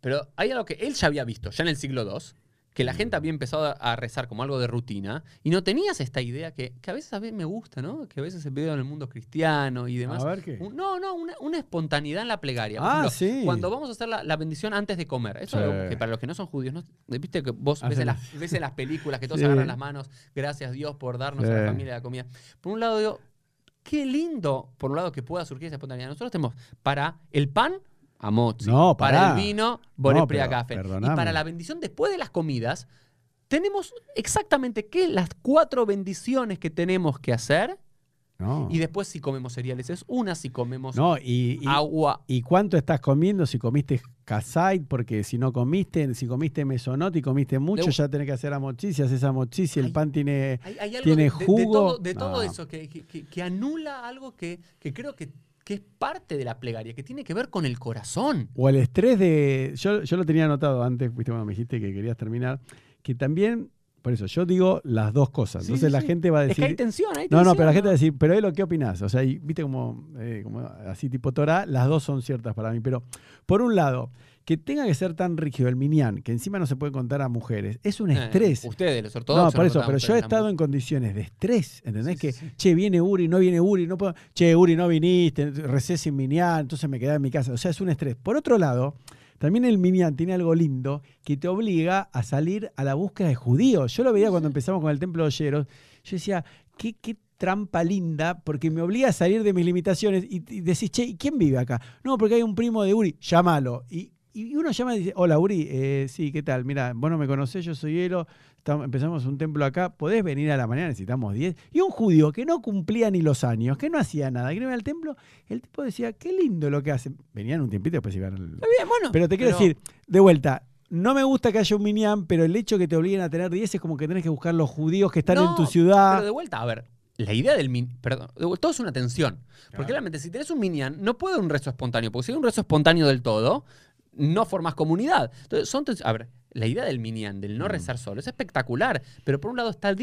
[SPEAKER 1] pero hay algo que él ya había visto, ya en el siglo II, que la gente había empezado a- rezar como algo de rutina y no tenías esta idea que, que a veces a mí me gusta, ¿no? Que a veces se pide en el mundo cristiano y demás.
[SPEAKER 2] A ver qué.
[SPEAKER 1] Un- no, no, una, una espontaneidad en la plegaria. Por
[SPEAKER 2] Ah,
[SPEAKER 1] ejemplo,
[SPEAKER 2] sí.
[SPEAKER 1] Cuando vamos a hacer la, la bendición antes de comer. Eso
[SPEAKER 2] Sí.
[SPEAKER 1] es algo que para los que no son judíos, ¿no? viste que vos ves en, las, ves en las películas que todos
[SPEAKER 2] Sí.
[SPEAKER 1] agarran las manos, gracias Dios por darnos a la familia la comida. Por un lado digo, qué lindo, por un lado, que pueda surgir esa espontaneidad. Nosotros tenemos para el pan, amotzi.
[SPEAKER 2] No,
[SPEAKER 1] para el vino,
[SPEAKER 2] No,
[SPEAKER 1] borepria
[SPEAKER 2] pero,
[SPEAKER 1] café. Y para la bendición después de las comidas, tenemos exactamente qué las cuatro bendiciones que tenemos que hacer.
[SPEAKER 2] No.
[SPEAKER 1] Y después si comemos cereales es una, si comemos
[SPEAKER 2] No, y, y-
[SPEAKER 1] agua
[SPEAKER 2] ¿y cuánto estás comiendo si comiste kasait? Porque si no comiste, si comiste mesonot y comiste mucho,
[SPEAKER 1] De-
[SPEAKER 2] ya tenés que hacer amochis. Si haces amochis, si el pan tiene...
[SPEAKER 1] Hay, hay algo
[SPEAKER 2] ¿Tiene
[SPEAKER 1] de, de- de
[SPEAKER 2] jugo?
[SPEAKER 1] todo, de todo
[SPEAKER 2] No.
[SPEAKER 1] eso que- que anula algo que, que creo que, que es parte de la plegaria, que tiene que ver con el corazón.
[SPEAKER 2] O el estrés de... Yo, yo lo tenía anotado antes, viste cuando me dijiste que querías terminar, que también... Por eso, yo digo las dos cosas.
[SPEAKER 1] Sí,
[SPEAKER 2] Entonces
[SPEAKER 1] sí,
[SPEAKER 2] la
[SPEAKER 1] sí.
[SPEAKER 2] gente va a
[SPEAKER 1] Es que
[SPEAKER 2] decir...
[SPEAKER 1] hay tensión, hay
[SPEAKER 2] No, no,
[SPEAKER 1] tensión,
[SPEAKER 2] pero la gente va a decir, pero Elo, ¿qué opinás? O sea, y, viste como, eh, como así tipo Torah, las dos son ciertas para mí. Pero, por un lado, que tenga que ser tan rígido el minyan, que encima no se puede contar a mujeres, es un
[SPEAKER 1] Eh,
[SPEAKER 2] estrés.
[SPEAKER 1] ustedes, los
[SPEAKER 2] no,
[SPEAKER 1] ortodoxos.
[SPEAKER 2] por eso,
[SPEAKER 1] no
[SPEAKER 2] pero yo he estado en condiciones de estrés, ¿entendés?
[SPEAKER 1] Sí,
[SPEAKER 2] que,
[SPEAKER 1] sí,
[SPEAKER 2] che, viene Uri, no viene Uri, no puedo, che, Uri, no viniste, recé sin minyan, entonces me quedé en mi casa. O sea, es un estrés. Por otro lado, también el minyan tiene algo lindo que te obliga a salir a la búsqueda de judíos. Yo lo veía cuando empezamos con el templo de Olleros. Yo decía, qué, qué trampa linda, porque me obliga a salir de mis limitaciones y, y decís, che, ¿y quién vive acá? No, porque hay un primo de Uri, llámalo. Y, y uno llama y dice, hola Uri, eh, sí, ¿qué tal? Mira, vos no me conocés, yo soy Elo, empezamos un templo acá, podés venir a la mañana, necesitamos 10. Y un judío que no cumplía ni los años, que no hacía nada, que no iba al templo, el tipo decía, qué lindo lo que hacen. Venían un tiempito, después iban al,
[SPEAKER 1] bueno.
[SPEAKER 2] pero te quiero decir, de vuelta, no me gusta que haya un minyan, pero el hecho que te obliguen a tener 10 es como que tenés que buscar los judíos que están
[SPEAKER 1] No,
[SPEAKER 2] en tu ciudad.
[SPEAKER 1] Pero de vuelta, a ver, la idea del min, perdón, todo es una tensión. Porque
[SPEAKER 2] Claro.
[SPEAKER 1] realmente si tenés un minyan, no puede haber un rezo espontáneo, porque si hay un rezo espontáneo del todo, no formas comunidad. Entonces, son a ver, la idea del minyan, del no
[SPEAKER 2] Mm.
[SPEAKER 1] rezar solo, es espectacular, pero por un lado está,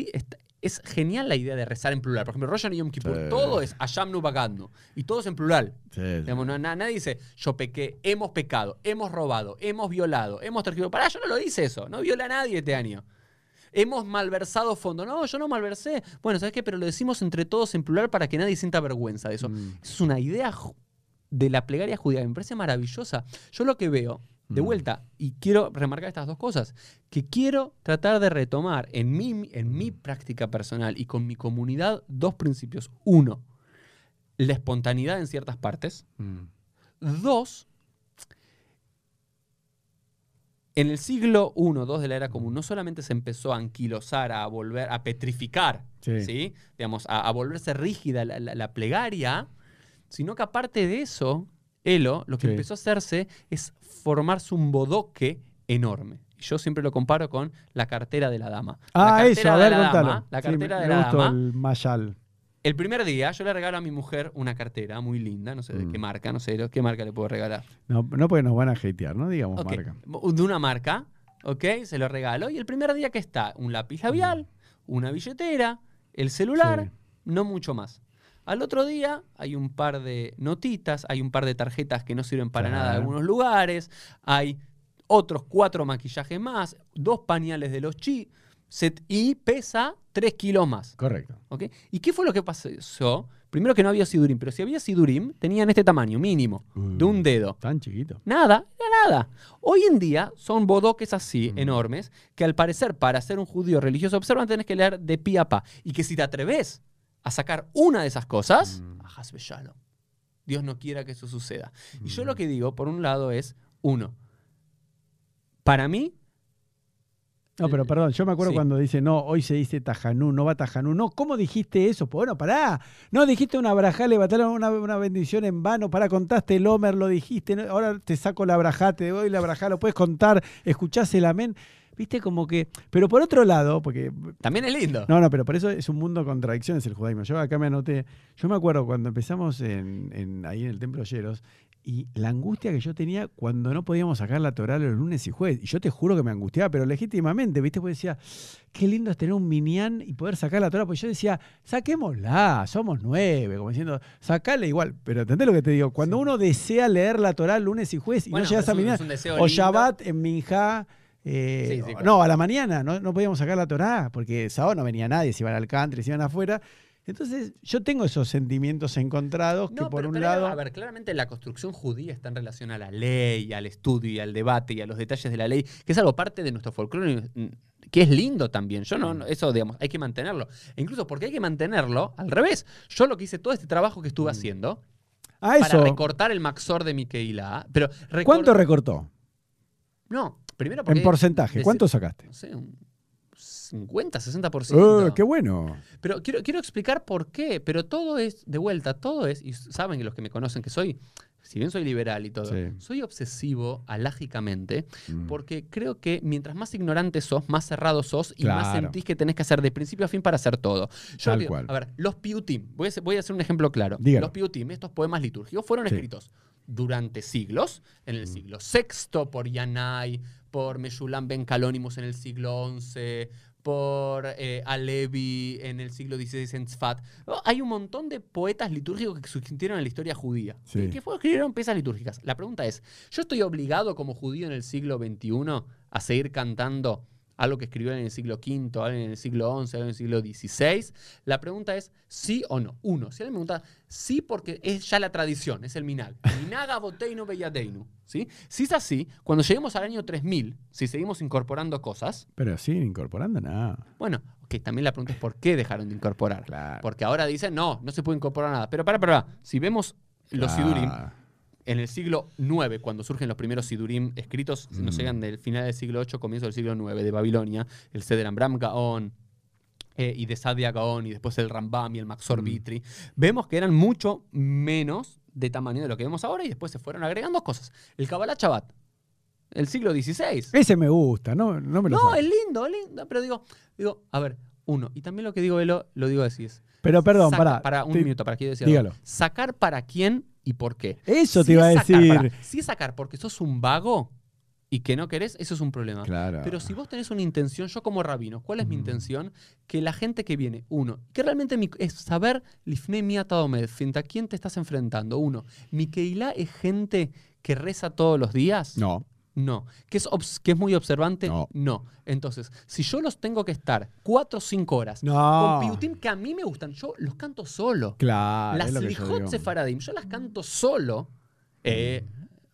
[SPEAKER 1] es genial la idea de rezar en plural. Por ejemplo, Rosh y Yom Kippur,
[SPEAKER 2] Sí.
[SPEAKER 1] todo es Asham nu Bagadnu, y todo es en plural.
[SPEAKER 2] Sí,
[SPEAKER 1] Digamos, no- nadie dice, yo pequé, hemos pecado, hemos robado, hemos violado, hemos tergiversado. Pará, yo no lo hice eso, no viola a nadie este año. hemos malversado fondo. No, yo no malversé. Bueno, ¿sabes qué? Pero lo decimos entre todos en plural para que nadie sienta vergüenza de eso.
[SPEAKER 2] Mm.
[SPEAKER 1] Es una idea de la plegaria judía, me parece maravillosa. Yo lo que veo, de
[SPEAKER 2] Mm.
[SPEAKER 1] vuelta, y quiero remarcar estas dos cosas, que quiero tratar de retomar en mi, en mi práctica personal y con mi comunidad dos principios. Uno, la espontaneidad en ciertas partes.
[SPEAKER 2] Mm.
[SPEAKER 1] Dos, en el siglo I, II de la era común, no solamente se empezó a anquilosar, a volver, a petrificar,
[SPEAKER 2] Sí.
[SPEAKER 1] ¿sí? Digamos, a, a volverse rígida la, la- la plegaria, sino que aparte de eso, Elo, lo que
[SPEAKER 2] Sí.
[SPEAKER 1] empezó a hacerse es formarse un bodoque enorme. Y Yo siempre lo comparo con la cartera de la dama.
[SPEAKER 2] Ah,
[SPEAKER 1] la
[SPEAKER 2] eso, a ver, contalo.
[SPEAKER 1] dama, la cartera
[SPEAKER 2] me,
[SPEAKER 1] de
[SPEAKER 2] me
[SPEAKER 1] la
[SPEAKER 2] gustó
[SPEAKER 1] dama.
[SPEAKER 2] el mayal.
[SPEAKER 1] El primer día yo le regalo a mi mujer una cartera muy linda, no sé de
[SPEAKER 2] Mm.
[SPEAKER 1] qué marca, no sé de qué marca le puedo regalar.
[SPEAKER 2] No, no porque nos van a hatear, ¿no? Digamos marca.
[SPEAKER 1] De una marca, ¿ok? Se lo regalo. Y el primer día que está, un lápiz labial, una billetera, el celular,
[SPEAKER 2] Mm. Sí.
[SPEAKER 1] no mucho más. Al otro día hay un par de notitas, hay un par de tarjetas que no sirven para nada en algunos lugares, hay otros cuatro maquillajes más, dos pañales de los chi, set- y pesa tres kilos más.
[SPEAKER 2] Correcto.
[SPEAKER 1] ¿Y qué fue lo que pasó? Primero que no había sidurim, pero si había sidurim, tenían este tamaño mínimo, de un dedo.
[SPEAKER 2] Tan chiquito.
[SPEAKER 1] Nada, era nada. Hoy en día son bodoques así,
[SPEAKER 2] Mm.
[SPEAKER 1] enormes, que al parecer para ser un judío religioso observante tenés que leer de pie a pa. Y que si te atreves a sacar una de esas cosas,
[SPEAKER 2] Mm.
[SPEAKER 1] shalom. Dios no quiera que eso suceda. Y yo
[SPEAKER 2] Mm.
[SPEAKER 1] lo que digo, por un lado, es, uno, para mí,
[SPEAKER 2] No, pero perdón, yo me acuerdo
[SPEAKER 1] Sí.
[SPEAKER 2] cuando dice, no, hoy se dice Tajanú, no va Tajanú. No, ¿cómo dijiste eso? Pues bueno, pará. No dijiste una brajá, le mataron una, una bendición en vano. Pará, contaste el Homer, lo dijiste. ahora te saco la brajá, te doy la brajá, lo puedes contar, escuchás el amén. Viste, como que. Pero por otro lado, porque
[SPEAKER 1] también es lindo.
[SPEAKER 2] No, no, pero por eso es un mundo de contradicciones el judaísmo. Yo acá me anoté, yo me acuerdo cuando empezamos en, en- ahí en el Templo Yeros y la angustia que yo tenía cuando no podíamos sacar la Torah los lunes y jueves. Y yo te juro que me angustiaba, pero legítimamente, ¿viste? Porque decía, qué lindo es tener un minián y poder sacar la Torah. Pues yo decía, saquémosla, somos nueve, como diciendo, sacale igual. Pero ¿entendés lo que te digo? Cuando uno desea leer la Torah lunes y jueves y
[SPEAKER 1] Bueno,
[SPEAKER 2] no llegas a minián, o. Shabbat en Minjá. Eh,
[SPEAKER 1] Sí, sí, claro.
[SPEAKER 2] no, a la mañana no, no podíamos sacar la Torá porque sábado no venía nadie, se iban al country, se iban afuera. Entonces, yo tengo esos sentimientos encontrados que por
[SPEAKER 1] pero-
[SPEAKER 2] un
[SPEAKER 1] pero,
[SPEAKER 2] lado.
[SPEAKER 1] A ver, claramente la construcción judía está en relación a la ley, al estudio y al debate y a los detalles de la ley, que es algo parte de nuestro folclore, mm, que es lindo también. Yo no, no- eso, digamos, hay que mantenerlo. E incluso porque hay que mantenerlo, al revés. Yo lo que hice todo este trabajo que estuve
[SPEAKER 2] Mm.
[SPEAKER 1] haciendo
[SPEAKER 2] a
[SPEAKER 1] para
[SPEAKER 2] eso,
[SPEAKER 1] recortar el maxor de Miqueila, pero
[SPEAKER 2] ¿cuánto recortó?
[SPEAKER 1] No, primero porque
[SPEAKER 2] En porcentaje, ¿cuánto sacaste?
[SPEAKER 1] no sé, un 50, 60%.
[SPEAKER 2] ¡Oh, ¡Qué bueno!
[SPEAKER 1] Pero quiero, quiero explicar por qué. Pero todo es, de vuelta, todo es, y saben que los que me conocen que soy, si bien soy liberal y todo,
[SPEAKER 2] Sí.
[SPEAKER 1] soy obsesivo alágicamente
[SPEAKER 2] Mm.
[SPEAKER 1] porque creo que mientras más ignorante sos, más cerrado sos y más sentís que tenés que hacer de principio a fin para hacer todo. Yo
[SPEAKER 2] Tal
[SPEAKER 1] digo,
[SPEAKER 2] cual.
[SPEAKER 1] A ver, los piutim, voy a, hacer- voy a hacer un ejemplo claro.
[SPEAKER 2] Dígalo.
[SPEAKER 1] Los piutim, estos poemas litúrgicos, fueron
[SPEAKER 2] Sí.
[SPEAKER 1] escritos durante siglos, en el
[SPEAKER 2] Mm.
[SPEAKER 1] siglo VI por Yanai, por Meshulam Ben Calónimos en el siglo XI, por eh, Alevi en el siglo XVI en Tzfat. Oh, Hay un montón de poetas litúrgicos que existieron en la historia judía,
[SPEAKER 2] Sí.
[SPEAKER 1] y que fueron, escribieron piezas litúrgicas. La pregunta es, ¿yo estoy obligado como judío en el siglo XXI a seguir cantando algo que escribió en el siglo V, algo en el siglo XI, algo en el siglo XVI? La pregunta es sí o no. Uno, si alguien me pregunta, sí porque es ya la tradición, es el minag. Minaga <laughs> boteinu beyadeinu. ¿sí? Si es así, cuando lleguemos al año 3000, si seguimos incorporando cosas,
[SPEAKER 2] Pero sí, incorporando nada.
[SPEAKER 1] bueno, ok, también la pregunta es por qué dejaron de incorporar.
[SPEAKER 2] Claro.
[SPEAKER 1] Porque ahora dicen, no, no se puede incorporar nada. Pero para, para, si vemos los sidurim,
[SPEAKER 2] Claro.
[SPEAKER 1] En el siglo IX, cuando surgen los primeros sidurim escritos, nos
[SPEAKER 2] Mm.
[SPEAKER 1] llegan del final del siglo VIII, comienzo del siglo IX de Babilonia, el Seder Ambram Gaon eh, y de Sadia Gaon y después el Rambam y el Maxor
[SPEAKER 2] Mm.
[SPEAKER 1] Vitri, vemos que eran mucho menos de tamaño de lo que vemos ahora y después se fueron agregando cosas. El Kabbalah Shabbat, el siglo XVI.
[SPEAKER 2] Ese me gusta, no, no me lo
[SPEAKER 1] No, es lindo, es lindo, pero digo, digo, a ver, uno, y también lo que digo, Elo, lo digo así es.
[SPEAKER 2] Pero perdón,
[SPEAKER 1] saca-
[SPEAKER 2] pará.
[SPEAKER 1] Para un
[SPEAKER 2] te-
[SPEAKER 1] minuto, para que yo decía. algo.
[SPEAKER 2] dígalo.
[SPEAKER 1] Sacar para quién y por qué.
[SPEAKER 2] Eso
[SPEAKER 1] Si
[SPEAKER 2] te iba a
[SPEAKER 1] es sacar,
[SPEAKER 2] decir.
[SPEAKER 1] si es sacar porque sos un vago y que no querés, eso es un problema.
[SPEAKER 2] Claro.
[SPEAKER 1] Pero si vos tenés una intención, yo como rabino, ¿cuál es mi
[SPEAKER 2] Mm.
[SPEAKER 1] intención? Que la gente que viene, uno, que realmente mi- es saber lifnei mi ataomed, frente a quién te estás enfrentando. Uno, mi Keilah es gente que reza todos los días.
[SPEAKER 2] No.
[SPEAKER 1] No. ¿Que es, que es muy observante?
[SPEAKER 2] No.
[SPEAKER 1] Entonces, si yo los tengo que estar cuatro o cinco horas
[SPEAKER 2] No.
[SPEAKER 1] con piutim que a mí me gustan, yo los canto solo.
[SPEAKER 2] Claro.
[SPEAKER 1] las
[SPEAKER 2] digo.
[SPEAKER 1] Sefaradim, yo las canto solo. Eh,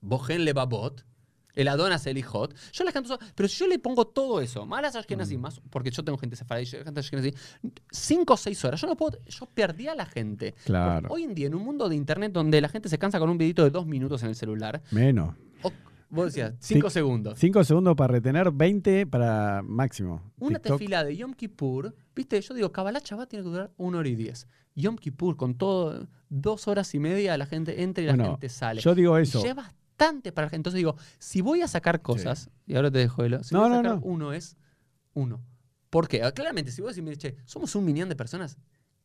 [SPEAKER 1] Bojen Levavot, el Adonas Elijot, yo las canto solo. Pero si yo le pongo todo eso, malas Ashkenazim,
[SPEAKER 2] Mm.
[SPEAKER 1] más, porque yo tengo gente sefaradí, Ashkenazí, cinco o seis horas, yo no puedo, yo perdí a la gente.
[SPEAKER 2] Claro.
[SPEAKER 1] Hoy en día, en un mundo de internet donde la gente se cansa con un videito de dos minutos en el celular,
[SPEAKER 2] Menos.
[SPEAKER 1] Vos decías, cinco
[SPEAKER 2] Sí.
[SPEAKER 1] segundos.
[SPEAKER 2] Cinco segundos para retener, 20 para máximo.
[SPEAKER 1] Una
[SPEAKER 2] TikTok.
[SPEAKER 1] tefila de Yom Kippur, viste, yo digo, Kabbalah Shabbat tiene que durar una hora y diez. Yom Kippur, con todo, dos horas y media, la gente entra y la
[SPEAKER 2] Bueno,
[SPEAKER 1] gente sale.
[SPEAKER 2] Yo digo eso.
[SPEAKER 1] Lleva bastante para la gente. Entonces digo, si voy a sacar cosas, y ahora te dejo Elo, si
[SPEAKER 2] No,
[SPEAKER 1] voy a
[SPEAKER 2] no,
[SPEAKER 1] sacar
[SPEAKER 2] no.
[SPEAKER 1] uno es uno. ¿Por qué? Ah, Claramente, si vos decís, che, somos un minián de personas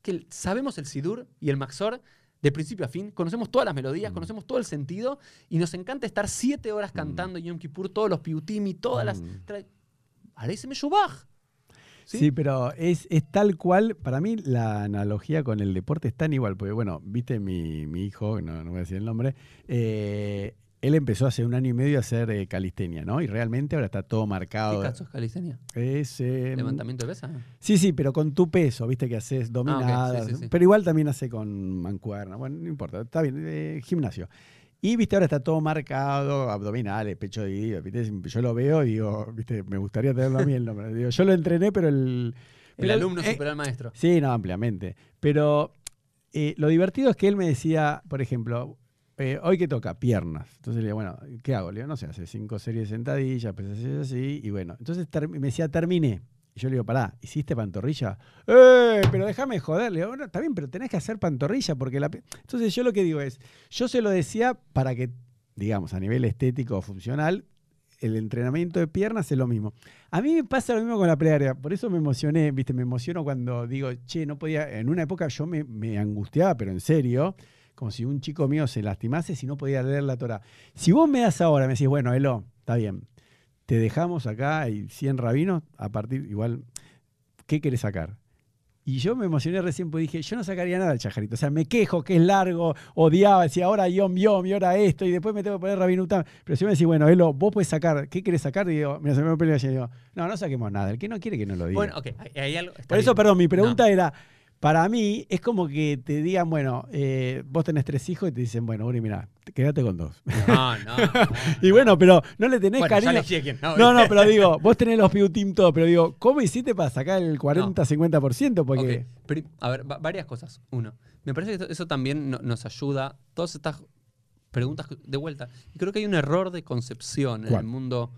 [SPEAKER 1] que sabemos el Sidur y el Maxor de principio a fin, conocemos todas las melodías,
[SPEAKER 2] Mm.
[SPEAKER 1] conocemos todo el sentido y nos encanta estar siete horas cantando Yom Kippur, todos los piutimi, todas las...
[SPEAKER 2] Mm.
[SPEAKER 1] Ahora Meshubaj.
[SPEAKER 2] Sí,
[SPEAKER 1] ¿Sí?
[SPEAKER 2] pero es, es tal cual, para mí la analogía con el deporte es tan igual, porque bueno, viste mi, mi hijo, no, no voy a decir el nombre, eh, él empezó hace un año y medio a hacer eh, calistenia, ¿no? Y realmente ahora está todo
[SPEAKER 1] ¿Qué
[SPEAKER 2] marcado.
[SPEAKER 1] caso es calistenia?
[SPEAKER 2] Es, eh,
[SPEAKER 1] ¿Levantamiento de pesa?
[SPEAKER 2] Sí, sí, pero con tu peso, viste que haces
[SPEAKER 1] Ah,
[SPEAKER 2] dominadas,
[SPEAKER 1] ok, sí, sí, sí.
[SPEAKER 2] pero igual también hace con mancuerna, bueno, no importa, está bien, eh, gimnasio. Y viste, ahora está todo marcado, abdominales, pecho de ¿viste? Yo lo veo y digo, viste, me gustaría tenerlo a mí el nombre. Digo, yo lo entrené, pero el.
[SPEAKER 1] El alumno
[SPEAKER 2] eh,
[SPEAKER 1] superó al maestro.
[SPEAKER 2] Sí, no, ampliamente. Pero lo divertido es que él me decía, por ejemplo, eh, hoy que toca, piernas. Entonces le digo, bueno, ¿qué hago? Le digo, no sé, hace cinco series de sentadillas, pues así, así, y bueno. Entonces me decía, terminé. Y yo le digo, pará, ¿hiciste pantorrilla? ¡Eh! Pero déjame joder. Le digo, bueno, está bien, pero tenés que hacer pantorrilla porque la... pi-". Entonces yo lo que digo es, yo se lo decía para que, digamos, a nivel estético o funcional, el entrenamiento de piernas es lo mismo. A mí me pasa lo mismo con la plegaria, por eso me emocioné, viste, me emociono cuando digo, che, no podía, en una época yo me, me angustiaba, pero en serio, como si un chico mío se lastimase si no podía leer la Torah. Si vos me das ahora, me decís, bueno, Elo, está bien, te dejamos acá, hay 100 rabinos, a partir, igual, ¿qué querés sacar? Y yo me emocioné recién porque dije, yo no sacaría nada del chajarito. O sea, me quejo que es largo, odiaba, decía ahora yom yom y ahora esto, y después me tengo que poner rabinutam. Pero si me decís, bueno, Elo, vos puedes sacar, ¿qué querés sacar? Y digo, mira, se me pelea y digo, no, no saquemos nada. El que no quiere que no lo diga.
[SPEAKER 1] Bueno, ok, hay, hay algo.
[SPEAKER 2] Por eso,
[SPEAKER 1] bien.
[SPEAKER 2] perdón, mi pregunta
[SPEAKER 1] No.
[SPEAKER 2] era, para mí es como que te digan, bueno, eh, vos tenés tres hijos y te dicen, bueno, Uri, mira, quédate con dos.
[SPEAKER 1] No, <laughs> no. no,
[SPEAKER 2] y bueno, pero no le tenés
[SPEAKER 1] Bueno,
[SPEAKER 2] cariño. No, no, pero digo, vos tenés los Piutim todo, pero digo, ¿cómo hiciste para sacar el 40-50%? Porque.
[SPEAKER 1] A ver, va- varias cosas. Uno, me parece que eso- también no- nos ayuda. Todas estas preguntas de vuelta. Y creo que hay un error de concepción en el mundo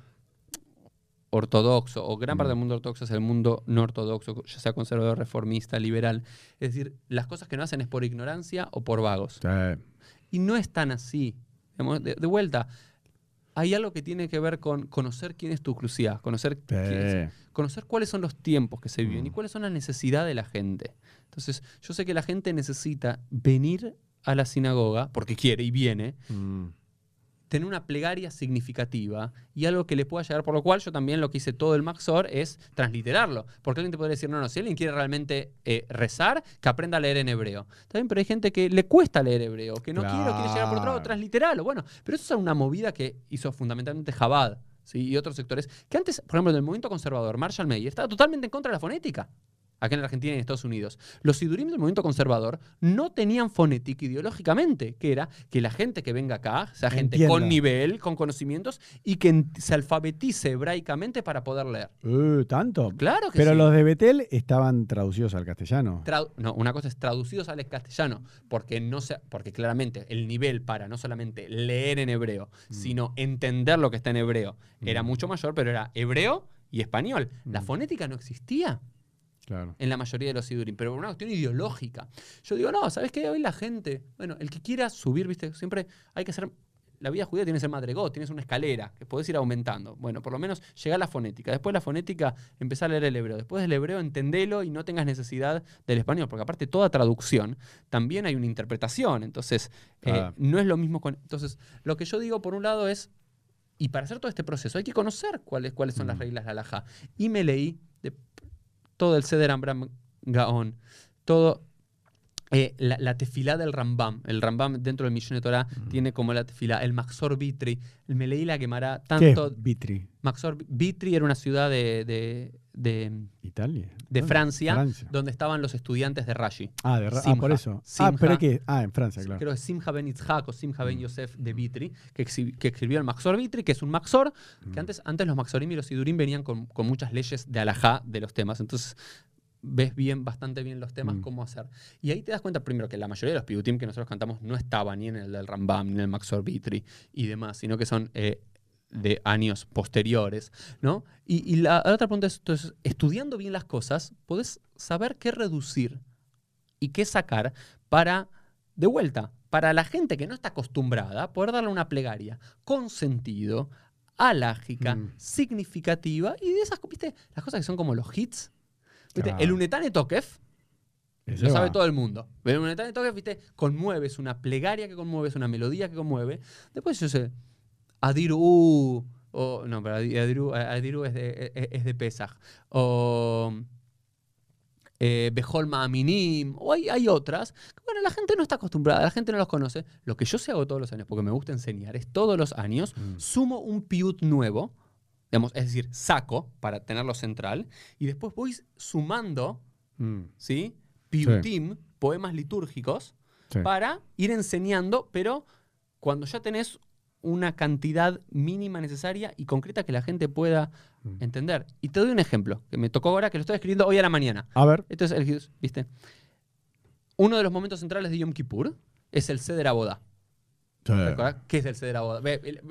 [SPEAKER 1] ortodoxo, o gran parte del mundo ortodoxo es el mundo no ortodoxo, ya sea conservador, reformista, liberal. Es decir, las cosas que no hacen es por ignorancia o por vagos.
[SPEAKER 2] Sí.
[SPEAKER 1] Y no es tan así. De, de vuelta, hay algo que tiene que ver con conocer quién es tu crucía, conocer, quién es- conocer cuáles son los tiempos que se viven y
[SPEAKER 2] Mm.
[SPEAKER 1] cuáles son las necesidades de la gente. Entonces, yo sé que la gente necesita venir a la sinagoga, porque quiere y viene,
[SPEAKER 2] Mm.
[SPEAKER 1] Tener una plegaria significativa y algo que le pueda llegar, por lo cual yo también lo que hice todo el Maxor es transliterarlo. Porque alguien te podría decir, no, no, si alguien quiere realmente eh, rezar, que aprenda a leer en hebreo. Bien, pero hay gente que le cuesta leer hebreo, que no quiere o quiere llegar por otro lado,
[SPEAKER 2] Claro.
[SPEAKER 1] transliterarlo. Bueno, pero eso es una movida que hizo fundamentalmente Jabad ¿sí? y otros sectores, que antes, por ejemplo, del movimiento conservador, Marshall Mayer estaba totalmente en contra de la fonética acá en la Argentina y en Estados Unidos. Los sidurim del movimiento conservador no tenían fonética ideológicamente, que era que la gente que venga acá sea gente
[SPEAKER 2] Entienda.
[SPEAKER 1] con nivel, con conocimientos y que se alfabetice hebraicamente para poder leer.
[SPEAKER 2] Uh, ¿Tanto?
[SPEAKER 1] Claro que
[SPEAKER 2] Pero
[SPEAKER 1] sí.
[SPEAKER 2] los de Betel estaban traducidos al castellano.
[SPEAKER 1] Tradu- no, una cosa es traducidos al castellano, porque, no se, porque claramente el nivel para no solamente leer en hebreo,
[SPEAKER 2] Mm.
[SPEAKER 1] sino entender lo que está en hebreo, era
[SPEAKER 2] Mm.
[SPEAKER 1] mucho mayor, pero era hebreo y español. La
[SPEAKER 2] Mm.
[SPEAKER 1] fonética no existía.
[SPEAKER 2] Claro.
[SPEAKER 1] en la mayoría de los sidurim, pero por una cuestión ideológica. Yo digo, no, ¿sabes qué? Hoy la gente, bueno, el que quiera subir, viste, siempre hay que hacer. La vida judía tiene ese madregó, tienes una escalera que podés ir aumentando. Bueno, por lo menos llega a la fonética. Después de la fonética, empezá a leer el hebreo. Después del hebreo, entendelo y no tengas necesidad del español, porque aparte toda traducción también hay una interpretación. Entonces, eh, no es lo mismo con. Entonces, lo que yo digo, por un lado, es. Y para hacer todo este proceso hay que conocer cuáles, cuáles son las
[SPEAKER 2] Mm.
[SPEAKER 1] reglas de la halajá. Y me leí de todo el Seder Ambram Gaon, todo eh, la, la tefilá del Rambam. El Rambam dentro del de Torah
[SPEAKER 2] Mm.
[SPEAKER 1] tiene como la tefilá, el Maxor Vitri, el Meleí la quemará
[SPEAKER 2] ¿Qué es
[SPEAKER 1] tanto.
[SPEAKER 2] Vitri?
[SPEAKER 1] Maxor Vitri era una ciudad de, de- de-
[SPEAKER 2] ¿Italia?
[SPEAKER 1] de. Francia,
[SPEAKER 2] Francia.
[SPEAKER 1] donde estaban los estudiantes de Rashi.
[SPEAKER 2] Ah, de Ra- ah, por eso. Ah, pero que. Ah, en Francia, claro.
[SPEAKER 1] Creo que es Simha Ben Itzhak o Simha Ben
[SPEAKER 2] Mm.
[SPEAKER 1] Yosef de Vitri, que, escribió el Maxor Vitri, que es un Maxor, que
[SPEAKER 2] Mm.
[SPEAKER 1] antes, antes los Maxorim y los Sidurim venían con, con muchas leyes de alajá de los temas. Entonces ves bien, bastante bien los temas,
[SPEAKER 2] Mm.
[SPEAKER 1] cómo hacer. Y ahí te das cuenta, primero, que la mayoría de los pibutim que nosotros cantamos no estaba ni en el del Rambam, ni en el Maxor Vitri y demás, sino que son eh, de años posteriores, ¿no? Y, y la, la otra pregunta es, entonces, estudiando bien las cosas, podés saber qué reducir y qué sacar para, de vuelta, para la gente que no está acostumbrada, poder darle una plegaria con sentido, alágica,
[SPEAKER 2] Mm.
[SPEAKER 1] significativa y de esas, ¿viste? Las cosas que son como los hits. ¿Viste? El Unetane Tokef
[SPEAKER 2] Ese
[SPEAKER 1] lo sabe todo el mundo. El Unetane Tokef, ¿viste? Conmueve, es una plegaria que conmueve, es una melodía que conmueve. Después yo sé, Adiru, o no, pero Adi- Adiru, Adiru es, de, es, es de Pesach. O eh, Behol Ma'aminim, o hay, hay otras. Bueno, la gente no está acostumbrada, la gente no los conoce. Lo que yo sé hago todos los años, porque me gusta enseñar, es todos los años
[SPEAKER 2] Mm.
[SPEAKER 1] sumo un piut nuevo, digamos, es decir, saco para tenerlo central, y después voy sumando,
[SPEAKER 2] Mm,
[SPEAKER 1] ¿sí? Piutim, poemas litúrgicos,
[SPEAKER 2] sí.
[SPEAKER 1] para ir enseñando, pero cuando ya tenés una cantidad mínima necesaria y concreta que la gente pueda
[SPEAKER 2] Mm.
[SPEAKER 1] entender. Y te doy un ejemplo, que me tocó ahora, que lo estoy escribiendo hoy a la mañana.
[SPEAKER 2] A ver.
[SPEAKER 1] Esto es el ¿viste? Uno de los momentos centrales de Yom Kippur es el Seder Boda.
[SPEAKER 2] Sí.
[SPEAKER 1] ¿Qué es el Seder Boda?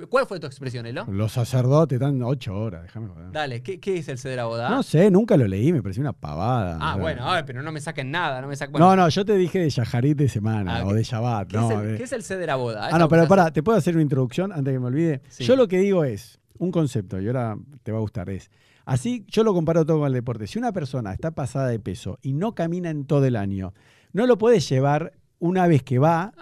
[SPEAKER 1] ¿Cuál fue tu expresión, Elo?
[SPEAKER 2] Los sacerdotes están ocho horas, déjame joder.
[SPEAKER 1] Dale, ¿qué, qué es el Seder Boda?
[SPEAKER 2] No sé, nunca lo leí, me pareció una pavada.
[SPEAKER 1] ah,
[SPEAKER 2] sea,
[SPEAKER 1] bueno, ay, pero no me saquen nada, no me saquen. bueno,
[SPEAKER 2] No, no, yo te dije de Yajarit de semana
[SPEAKER 1] Ah,
[SPEAKER 2] o
[SPEAKER 1] ¿qué-
[SPEAKER 2] de Shabbat.
[SPEAKER 1] ¿qué,
[SPEAKER 2] no,
[SPEAKER 1] es el,
[SPEAKER 2] de-
[SPEAKER 1] qué es el Seder Boda?
[SPEAKER 2] Ah, no, pero pará, ¿te puedo hacer una introducción antes que me olvide?
[SPEAKER 1] Sí.
[SPEAKER 2] Yo lo que digo es, un concepto, y ahora te va a gustar, es, así yo lo comparo todo con el deporte. Si una persona está pasada de peso y no camina en todo el año, no lo puedes llevar una vez que va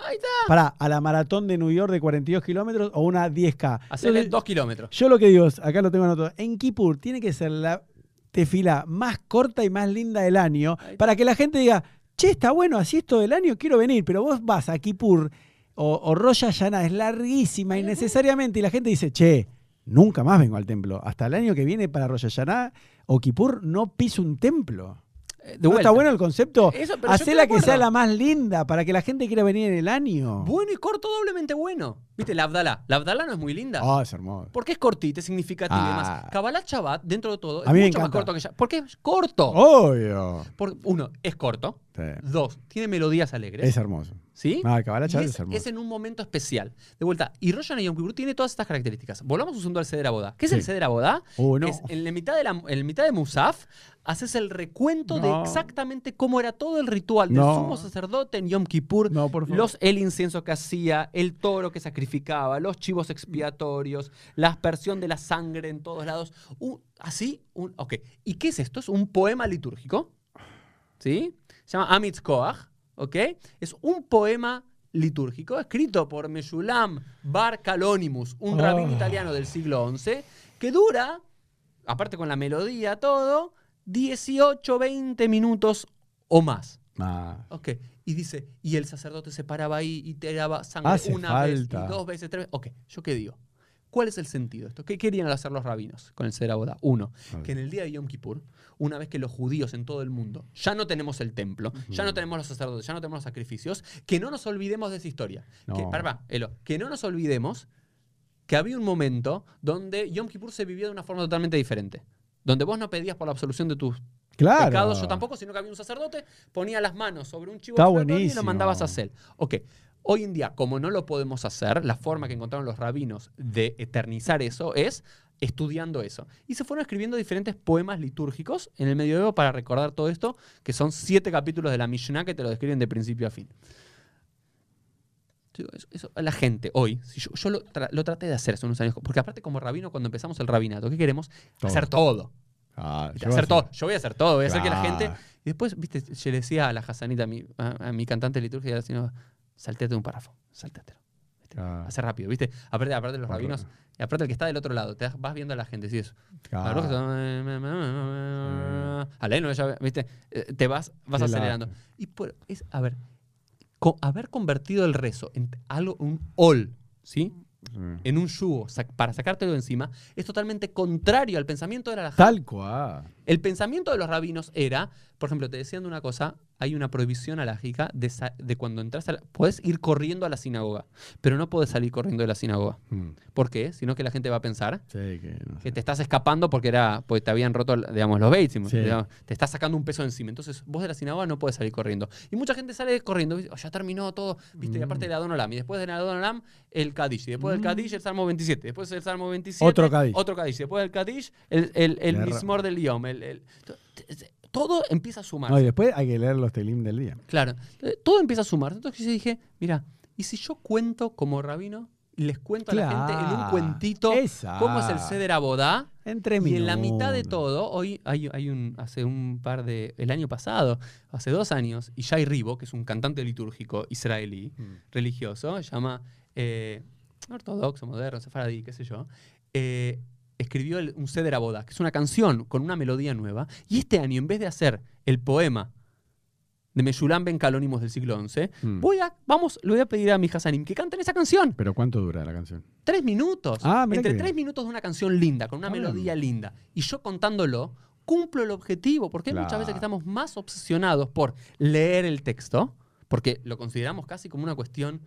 [SPEAKER 2] para a la maratón de New York de 42 kilómetros o una 10K.
[SPEAKER 1] Hacerle
[SPEAKER 2] Entonces,
[SPEAKER 1] dos kilómetros.
[SPEAKER 2] yo lo que digo es, acá lo tengo anotado, en Kippur tiene que ser la tefila más corta y más linda del año para que la gente diga, che, está bueno, así es todo el año, quiero venir, pero vos vas a Kippur o, o Rosh Hashanah, es larguísima innecesariamente y la gente dice, che, nunca más vengo al templo. Hasta el año que viene para Rosh Hashanah o Kippur no piso un templo.
[SPEAKER 1] Eh, De
[SPEAKER 2] ¿No está bueno el concepto?
[SPEAKER 1] Eso,
[SPEAKER 2] Hacela que sea la más linda para que la gente quiera venir en el año.
[SPEAKER 1] Bueno y corto, doblemente bueno. ¿Viste? La Abdalá. La Abdalá no es muy linda.
[SPEAKER 2] Ah, es hermoso.
[SPEAKER 1] Porque es cortita, es significativa y
[SPEAKER 2] Ah.
[SPEAKER 1] demás. Kabbalah Shabbat, dentro de todo, es mucho más corto que ya. Porque es corto.
[SPEAKER 2] Obvio.
[SPEAKER 1] Por- uno, es corto.
[SPEAKER 2] Sí,
[SPEAKER 1] Dos, tiene melodías alegres.
[SPEAKER 2] Es hermoso.
[SPEAKER 1] ¿Sí?
[SPEAKER 2] Ah, Kabbalah
[SPEAKER 1] Y
[SPEAKER 2] Shabbat
[SPEAKER 1] es,
[SPEAKER 2] es hermoso.
[SPEAKER 1] es en un momento especial. De vuelta, y Rosh Hashanah y Yom Kippur tiene todas estas características. Volvamos un segundo al Seder Abodá. ¿Qué es el. Seder Abodá?
[SPEAKER 2] Uh, no.
[SPEAKER 1] Es en la mitad de, la, en la mitad de Musaf, haces el recuento de exactamente cómo era todo el ritual del
[SPEAKER 2] No.
[SPEAKER 1] sumo sacerdote en Yom Kippur.
[SPEAKER 2] No, por favor.
[SPEAKER 1] Los, el incienso que hacía, el toro que sacrificaba, los chivos expiatorios, la aspersión de la sangre en todos lados. Un- así, un, ok. ¿Y qué es esto? Es un poema litúrgico. ¿Sí? Se llama Amitz Koach. ¿Ok? Es un poema litúrgico escrito por Meshulam Bar Calonimus, un
[SPEAKER 2] Oh.
[SPEAKER 1] rabino italiano del siglo XI, que dura, aparte con la melodía, todo, 18, 20 minutos o más.
[SPEAKER 2] Ah,
[SPEAKER 1] Ok. Y dice, y el sacerdote se paraba ahí y te daba sangre
[SPEAKER 2] Hace
[SPEAKER 1] una
[SPEAKER 2] falta.
[SPEAKER 1] vez, y dos veces, tres veces. Ok, ¿yo qué digo? ¿Cuál es el sentido de esto? ¿Qué querían hacer los rabinos con el Seraboda? Uno, que en el día de Yom Kippur, una vez que los judíos en todo el mundo ya no tenemos el templo, ya no tenemos los sacerdotes, ya no tenemos los sacrificios, que no nos olvidemos de esa historia. Que,
[SPEAKER 2] No.
[SPEAKER 1] pará, Elo, que no nos olvidemos que había un momento donde Yom Kippur se vivió de una forma totalmente diferente. Donde vos no pedías por la absolución de tus
[SPEAKER 2] claro.
[SPEAKER 1] pecados, yo tampoco, sino que había un sacerdote, ponía las manos sobre un chivo y lo mandabas a hacer. Ok, hoy en día, como no lo podemos hacer, la forma que encontraron los rabinos de eternizar eso es estudiando eso. Y se fueron escribiendo diferentes poemas litúrgicos en el medioevo para recordar todo esto, que son siete capítulos de la Mishnah que te lo describen de principio a fin. Eso, eso, la gente hoy, si yo, yo lo, tra- lo traté de hacer hace unos años, porque aparte como rabino, cuando empezamos el rabinato, ¿qué queremos?
[SPEAKER 2] Todo.
[SPEAKER 1] Hacer todo.
[SPEAKER 2] Ah, yo
[SPEAKER 1] hacer
[SPEAKER 2] a
[SPEAKER 1] todo. Yo voy a hacer todo, voy a hacer que la gente.
[SPEAKER 2] Claro.
[SPEAKER 1] Y después, viste, yo le decía a la Hassanita, a mi, a, a mi cantante litúrgica, sino, salteate un párrafo, saltéatelo. ¿viste?
[SPEAKER 2] Claro.
[SPEAKER 1] Hace rápido, ¿viste? Aparte, aparte los
[SPEAKER 2] Por-
[SPEAKER 1] rabinos, y aparte el que está del otro lado, te das- vas viendo a la gente, sí, eso.
[SPEAKER 2] Claro.
[SPEAKER 1] Aleno, ya, ¿viste? Eh, Te vas, vas acelerando. Y por, es, a ver, haber convertido el rezo en algo, un ol, ¿sí?
[SPEAKER 2] Mm.
[SPEAKER 1] En un yugo sac- para sacártelo de encima, es totalmente contrario al pensamiento de la
[SPEAKER 2] Tal cual.
[SPEAKER 1] El pensamiento de los rabinos era, por ejemplo, te decían de una cosa, hay una prohibición alágica de, de cuando entras a la... Puedes ir corriendo a la sinagoga, pero no puedes salir corriendo de la sinagoga.
[SPEAKER 2] Mm.
[SPEAKER 1] ¿Por qué? Sino que la gente va a pensar
[SPEAKER 2] Sí, que no sé.
[SPEAKER 1] que te estás escapando porque era porque te habían roto, digamos, los baits,
[SPEAKER 2] Sí.
[SPEAKER 1] te estás sacando un peso de encima. Entonces, vos de la sinagoga no puedes salir corriendo. Y mucha gente sale corriendo. Oh, ya terminó todo, ¿viste? Y aparte
[SPEAKER 2] Mm.
[SPEAKER 1] del Adon Olam. Y después Adon Olam, el Kadish. Y después del
[SPEAKER 2] Mm.
[SPEAKER 1] Kadish, el Salmo 27. Después del Salmo 27,
[SPEAKER 2] Otro Kadish.
[SPEAKER 1] Otro Kadish. Después del Kadish, el, el. Mismor del Yom. El, el- todo empieza a sumarse.
[SPEAKER 2] No, y después hay que leer los telim del día.
[SPEAKER 1] Claro, eh, todo empieza a sumar. Entonces yo dije, mira, ¿y si yo cuento como rabino y les cuento a la gente en un cuentito
[SPEAKER 2] Esa.
[SPEAKER 1] cómo es el Seder Abodá?
[SPEAKER 2] Entre
[SPEAKER 1] Y en la mitad de
[SPEAKER 2] minutos.
[SPEAKER 1] todo, hoy hay, hay un, hace un par de, el año pasado, hace dos años, Ishai Ribo, que es un cantante litúrgico israelí,
[SPEAKER 2] Mm.
[SPEAKER 1] religioso, se llama eh, ortodoxo, moderno, sefaradí, qué sé yo, eh, escribió el- un Seder Abodá, que es una canción con una melodía nueva, y este año, en vez de hacer el poema de Meshulam Ben Calónimos del siglo XI,
[SPEAKER 2] Mm.
[SPEAKER 1] voy a, vamos, le voy a pedir a mi Hasanim que canten esa canción.
[SPEAKER 2] Pero ¿cuánto dura la canción?
[SPEAKER 1] Tres minutos.
[SPEAKER 2] Ah,
[SPEAKER 1] Entre tres
[SPEAKER 2] bien.
[SPEAKER 1] minutos de una canción linda, con una
[SPEAKER 2] Ah, bien.
[SPEAKER 1] melodía linda. Y yo contándolo, cumplo el objetivo. Porque hay muchas veces que estamos más obsesionados por leer el texto, porque lo consideramos casi como una cuestión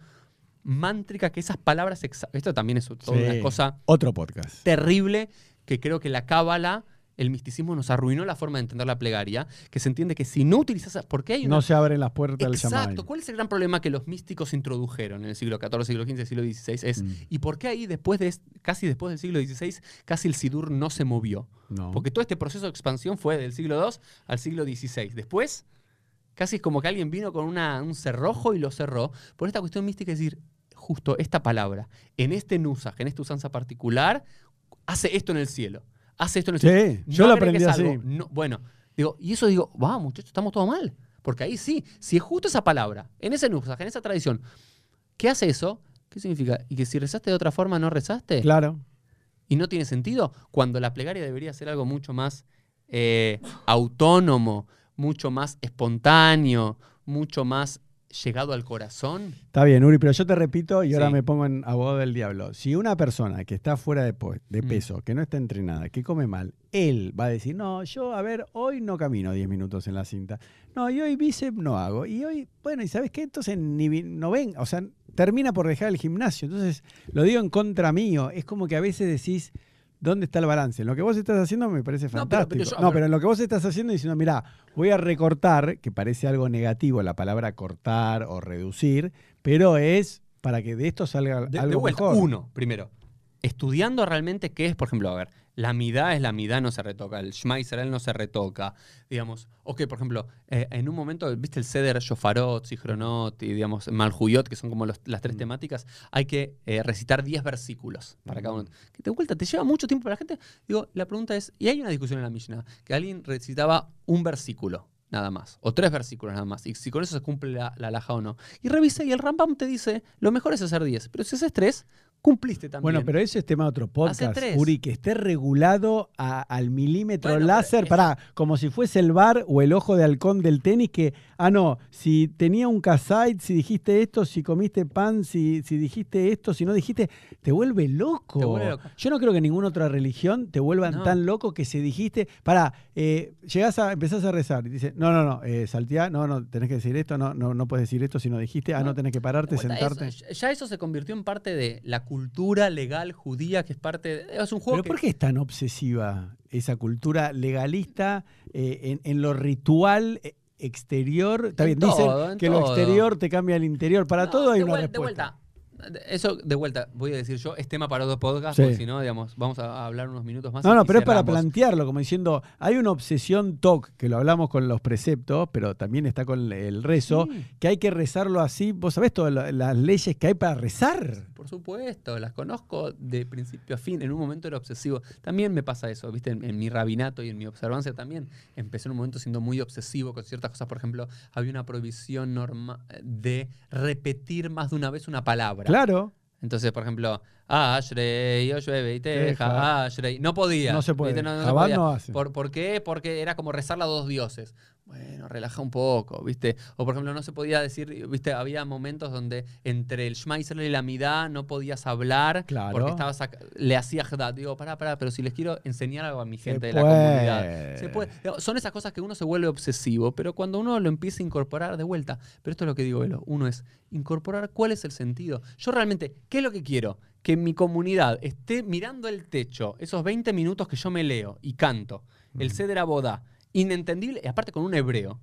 [SPEAKER 1] mántrica, que esas palabras. Esto también es toda
[SPEAKER 2] Sí.
[SPEAKER 1] una cosa
[SPEAKER 2] Otro podcast.
[SPEAKER 1] terrible que creo que la cábala. El misticismo nos arruinó la forma de entender la plegaria, que se entiende que si no utilizas... Hay una
[SPEAKER 2] No se abren las puertas del
[SPEAKER 1] Exacto. ¿Cuál es el gran problema que los místicos introdujeron en el siglo XIV, siglo XV, siglo XVI? Es,
[SPEAKER 2] Mm.
[SPEAKER 1] ¿y por qué ahí, después de, casi después del siglo XVI, casi el Sidur no se movió?
[SPEAKER 2] No.
[SPEAKER 1] Porque todo este proceso de expansión fue del siglo II al siglo XVI. Después, casi es como que alguien vino con una- un cerrojo y lo cerró por esta cuestión mística, es decir, justo esta palabra, en este nusaj, en esta usanza particular, hace esto en el cielo. Hace esto en el cielo.
[SPEAKER 2] Sí, yo lo aprendí así.
[SPEAKER 1] no- bueno, digo, y eso digo, va, muchachos, estamos todo mal. Porque ahí sí, si es justo esa palabra, en ese nusaj, en esa tradición, ¿qué hace eso? ¿Qué significa? ¿Y que si rezaste de otra forma no rezaste?
[SPEAKER 2] Claro.
[SPEAKER 1] ¿Y no tiene sentido? Cuando la plegaria debería ser algo mucho más eh, autónomo, mucho más espontáneo, mucho más llegado al corazón.
[SPEAKER 2] Está bien, Uri, pero yo te repito y ahora me pongo en abogado del diablo. Si una persona que está fuera de,
[SPEAKER 1] Mm.
[SPEAKER 2] peso, que no está entrenada, que come mal, él va a decir, no, yo, a ver, hoy no camino 10 minutos en la cinta. No, y hoy bíceps no hago. Y hoy, bueno, ¿y sabes qué? Entonces ni, no ven, o sea, termina por dejar el gimnasio. Entonces, lo digo en contra mío. Es como que a veces decís, ¿dónde está el balance? En lo que vos estás haciendo me parece
[SPEAKER 1] No, pero-
[SPEAKER 2] fantástico.
[SPEAKER 1] pero yo-
[SPEAKER 2] no, pero en lo que vos estás haciendo diciendo, mira, voy a recortar, que parece algo negativo la palabra cortar o reducir, pero es para que de esto salga
[SPEAKER 1] De, de
[SPEAKER 2] algo
[SPEAKER 1] vuelta,
[SPEAKER 2] mejor.
[SPEAKER 1] uno, primero. Estudiando realmente qué es, por ejemplo, a ver, la midá es la midá, no se retoca, el Shema Israel no se retoca, digamos. Ok, por ejemplo, eh, en un momento, viste el Seder Shofarot, Sichronot y, digamos, Malhuyot, que son como los- las tres
[SPEAKER 2] Mm.
[SPEAKER 1] temáticas, hay que eh, recitar 10 versículos para cada uno.
[SPEAKER 2] Mm.
[SPEAKER 1] Que de vuelta te lleva mucho tiempo para la gente. Digo, la pregunta es, y hay una discusión en la Mishnah, que alguien recitaba un versículo. Nada más, o tres versículos nada más, y si con eso se cumple la, la alhaja o no. Y revisa y el Rambam te dice: lo mejor es hacer 10, pero si haces tres, cumpliste también.
[SPEAKER 2] Bueno, pero eso es tema de otro podcast. Uri, que esté regulado a- al milímetro
[SPEAKER 1] Bueno,
[SPEAKER 2] láser, pará, como si fuese el bar o el ojo de halcón del tenis, que, ah, no, si tenía un casait, si dijiste esto, si comiste pan, si, si dijiste esto, si no dijiste, te vuelve loco.
[SPEAKER 1] Te vuelve loco.
[SPEAKER 2] Yo no creo que ninguna otra religión te vuelvan
[SPEAKER 1] No.
[SPEAKER 2] tan loco que se dijiste, pará, eh, llegás a, empezás a rezar y dice, no, no, no, eh, salteá, no, no, tenés que decir esto, no, no, no puedes decir esto si no dijiste, ah,
[SPEAKER 1] No.
[SPEAKER 2] no tenés que pararte, sentarte.
[SPEAKER 1] eso- ya eso se convirtió en parte de la cultura legal judía, que es parte. de- es un juego
[SPEAKER 2] ¿Pero
[SPEAKER 1] que-
[SPEAKER 2] por qué es tan obsesiva esa cultura legalista eh, en, en lo ritual eh, exterior? Está
[SPEAKER 1] En
[SPEAKER 2] bien, dicen
[SPEAKER 1] todo, en
[SPEAKER 2] que lo exterior te cambia el interior. Para
[SPEAKER 1] No,
[SPEAKER 2] todo hay
[SPEAKER 1] de
[SPEAKER 2] una
[SPEAKER 1] vuel-
[SPEAKER 2] respuesta.
[SPEAKER 1] De vuelta. Eso, de vuelta, voy a decir yo, es tema para otro podcast,
[SPEAKER 2] Sí.
[SPEAKER 1] porque si no, digamos, vamos a hablar unos minutos más.
[SPEAKER 2] No, no, pero es para plantearlo, como diciendo, hay una obsesión TOC, que lo hablamos con los preceptos, pero también está con el rezo,
[SPEAKER 1] Sí.
[SPEAKER 2] que hay que rezarlo así. ¿Vos sabés todas la- las leyes que hay para rezar?
[SPEAKER 1] Por supuesto, las conozco de principio a fin. En un momento era obsesivo. También me pasa eso, ¿viste? En, en mi rabinato y en mi observancia también. Empecé en un momento siendo muy obsesivo con ciertas cosas. Por ejemplo, había una prohibición norma de repetir más de una vez una palabra.
[SPEAKER 2] Claro,
[SPEAKER 1] Entonces, por ejemplo, Ashrei, yo llueve y
[SPEAKER 2] Teja.
[SPEAKER 1] Ashrei. No podía.
[SPEAKER 2] no se puede.
[SPEAKER 1] ¿viste? No, no se
[SPEAKER 2] Jabal
[SPEAKER 1] podía.
[SPEAKER 2] no hace.
[SPEAKER 1] ¿Por, por qué? Porque era como rezarla a dos dioses. Bueno, relaja un poco, ¿viste? O por ejemplo, no se podía decir, ¿viste? Había momentos donde entre el Israel y la Midá no podías hablar
[SPEAKER 2] Claro.
[SPEAKER 1] porque estabas le hacía Haddad. Digo, pará, pará, pero si les quiero enseñar algo a mi
[SPEAKER 2] Se
[SPEAKER 1] gente de la comunidad. Se puede. Digo, Son esas cosas que uno se vuelve obsesivo, pero cuando uno lo empieza a incorporar de vuelta, pero esto es lo que digo, Elo, uno es incorporar cuál es el sentido. Yo realmente, ¿qué es lo que quiero? Que mi comunidad esté mirando el techo, esos 20 minutos que yo me leo y canto, el Ceder Abodá, inentendible, y aparte con un hebreo,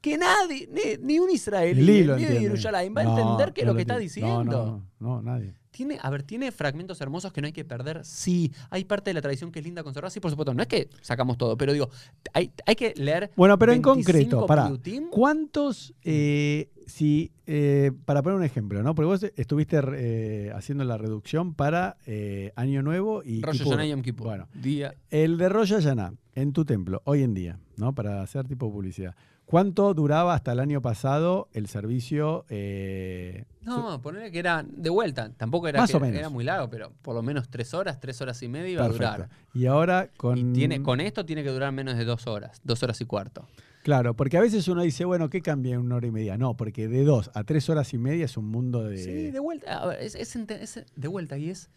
[SPEAKER 1] que nadie, ni, ni un israelí,
[SPEAKER 2] Ni lo
[SPEAKER 1] de va a entender qué es lo que está diciendo.
[SPEAKER 2] No, no, nadie.
[SPEAKER 1] Tiene, a ver, tiene fragmentos hermosos que no hay que perder. Sí, hay parte de la tradición que es linda conservar. Sí, por supuesto. No es que sacamos todo, pero digo, hay, hay que leer.
[SPEAKER 2] Bueno, pero en
[SPEAKER 1] 25
[SPEAKER 2] concreto, para. ¿cuántos, eh, si, eh, para poner un ejemplo, ¿no? Porque vos estuviste eh, haciendo la reducción para Año Nuevo y
[SPEAKER 1] Rosh. Hashanah y Yom Kippur.
[SPEAKER 2] Bueno,
[SPEAKER 1] Día.
[SPEAKER 2] el de Rosh Hashanah, en tu templo, hoy en día, ¿no? Para hacer tipo publicidad. ¿Cuánto duraba hasta el año pasado el servicio? eh,
[SPEAKER 1] No, ponerle que era de vuelta. Tampoco era,
[SPEAKER 2] Más
[SPEAKER 1] que
[SPEAKER 2] o menos.
[SPEAKER 1] era muy largo, pero por lo menos tres horas, tres horas y media iba a durar.
[SPEAKER 2] Y ahora con...
[SPEAKER 1] Y tiene, con esto tiene que durar menos de dos horas, dos horas y cuarto.
[SPEAKER 2] Claro, porque a veces uno dice, bueno, ¿qué cambia en una hora y media? No, porque de dos a tres horas y media es un mundo de...
[SPEAKER 1] Sí, de vuelta. A ver, es, es de vuelta y es,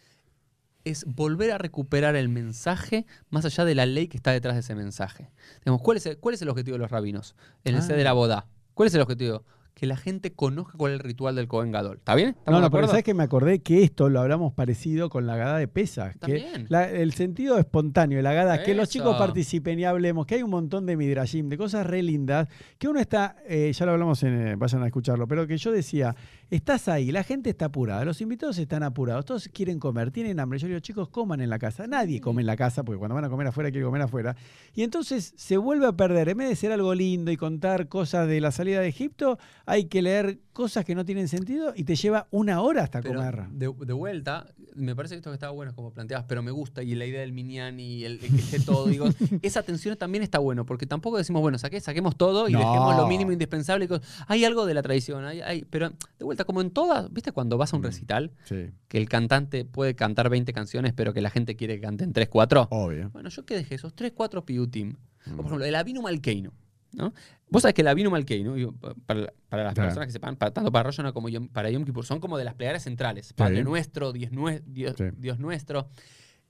[SPEAKER 1] es volver a recuperar el mensaje más allá de la ley que está detrás de ese mensaje. Digamos, ¿cuál, es el, cuál es el objetivo de los rabinos? En el
[SPEAKER 2] Ah.
[SPEAKER 1] de la boda. ¿Cuál es el objetivo? Que la gente conozca cuál es el ritual del Cohen Gadol. ¿Está bien? ¿Estamos
[SPEAKER 2] No, no, pero sabes que me acordé que esto lo hablamos parecido con la gada de pesas. Que la- el sentido espontáneo de la gada, que los chicos participen y hablemos, que hay un montón de midrashim, de cosas re lindas, que uno está, eh, ya lo hablamos, en, eh, vayan a escucharlo, pero que yo decía, estás ahí, la gente está apurada, los invitados están apurados, todos quieren comer, tienen hambre. Yo digo, chicos, coman en la casa. Nadie come en la casa, porque cuando van a comer afuera, quiere comer afuera. Y entonces se vuelve a perder, en vez de ser algo lindo y contar cosas de la salida de Egipto, hay que leer cosas que no tienen sentido y te lleva una hora hasta
[SPEAKER 1] Pero
[SPEAKER 2] comer.
[SPEAKER 1] de, de vuelta, me parece que esto que estaba bueno como planteabas, pero me gusta y la idea del minián y el, el que esté todo, digo, <laughs> esa atención también está bueno, porque tampoco decimos, bueno, saque, saquemos todo y
[SPEAKER 2] No.
[SPEAKER 1] dejemos lo mínimo indispensable. Hay algo de la tradición, hay, hay- pero de vuelta, como en todas, ¿viste cuando vas a un
[SPEAKER 2] Mm.
[SPEAKER 1] recital?
[SPEAKER 2] Sí,
[SPEAKER 1] Que el cantante puede cantar 20 canciones, pero que la gente quiere que canten 3, 4.
[SPEAKER 2] obvio.
[SPEAKER 1] Bueno, yo que dejé esos 3, 4 piutim. O
[SPEAKER 2] Mm.
[SPEAKER 1] por ejemplo, el Avinu Malkeinu. ¿no? Vos sabés que el Avinu Malkeinu, digo, para, para las
[SPEAKER 2] Claro.
[SPEAKER 1] personas que sepan, para, tanto para Rosh Hashanah como para Yom Kippur, son como de las plegarias centrales. Padre nuestro, Dios, Dios,
[SPEAKER 2] Sí.
[SPEAKER 1] Dios nuestro,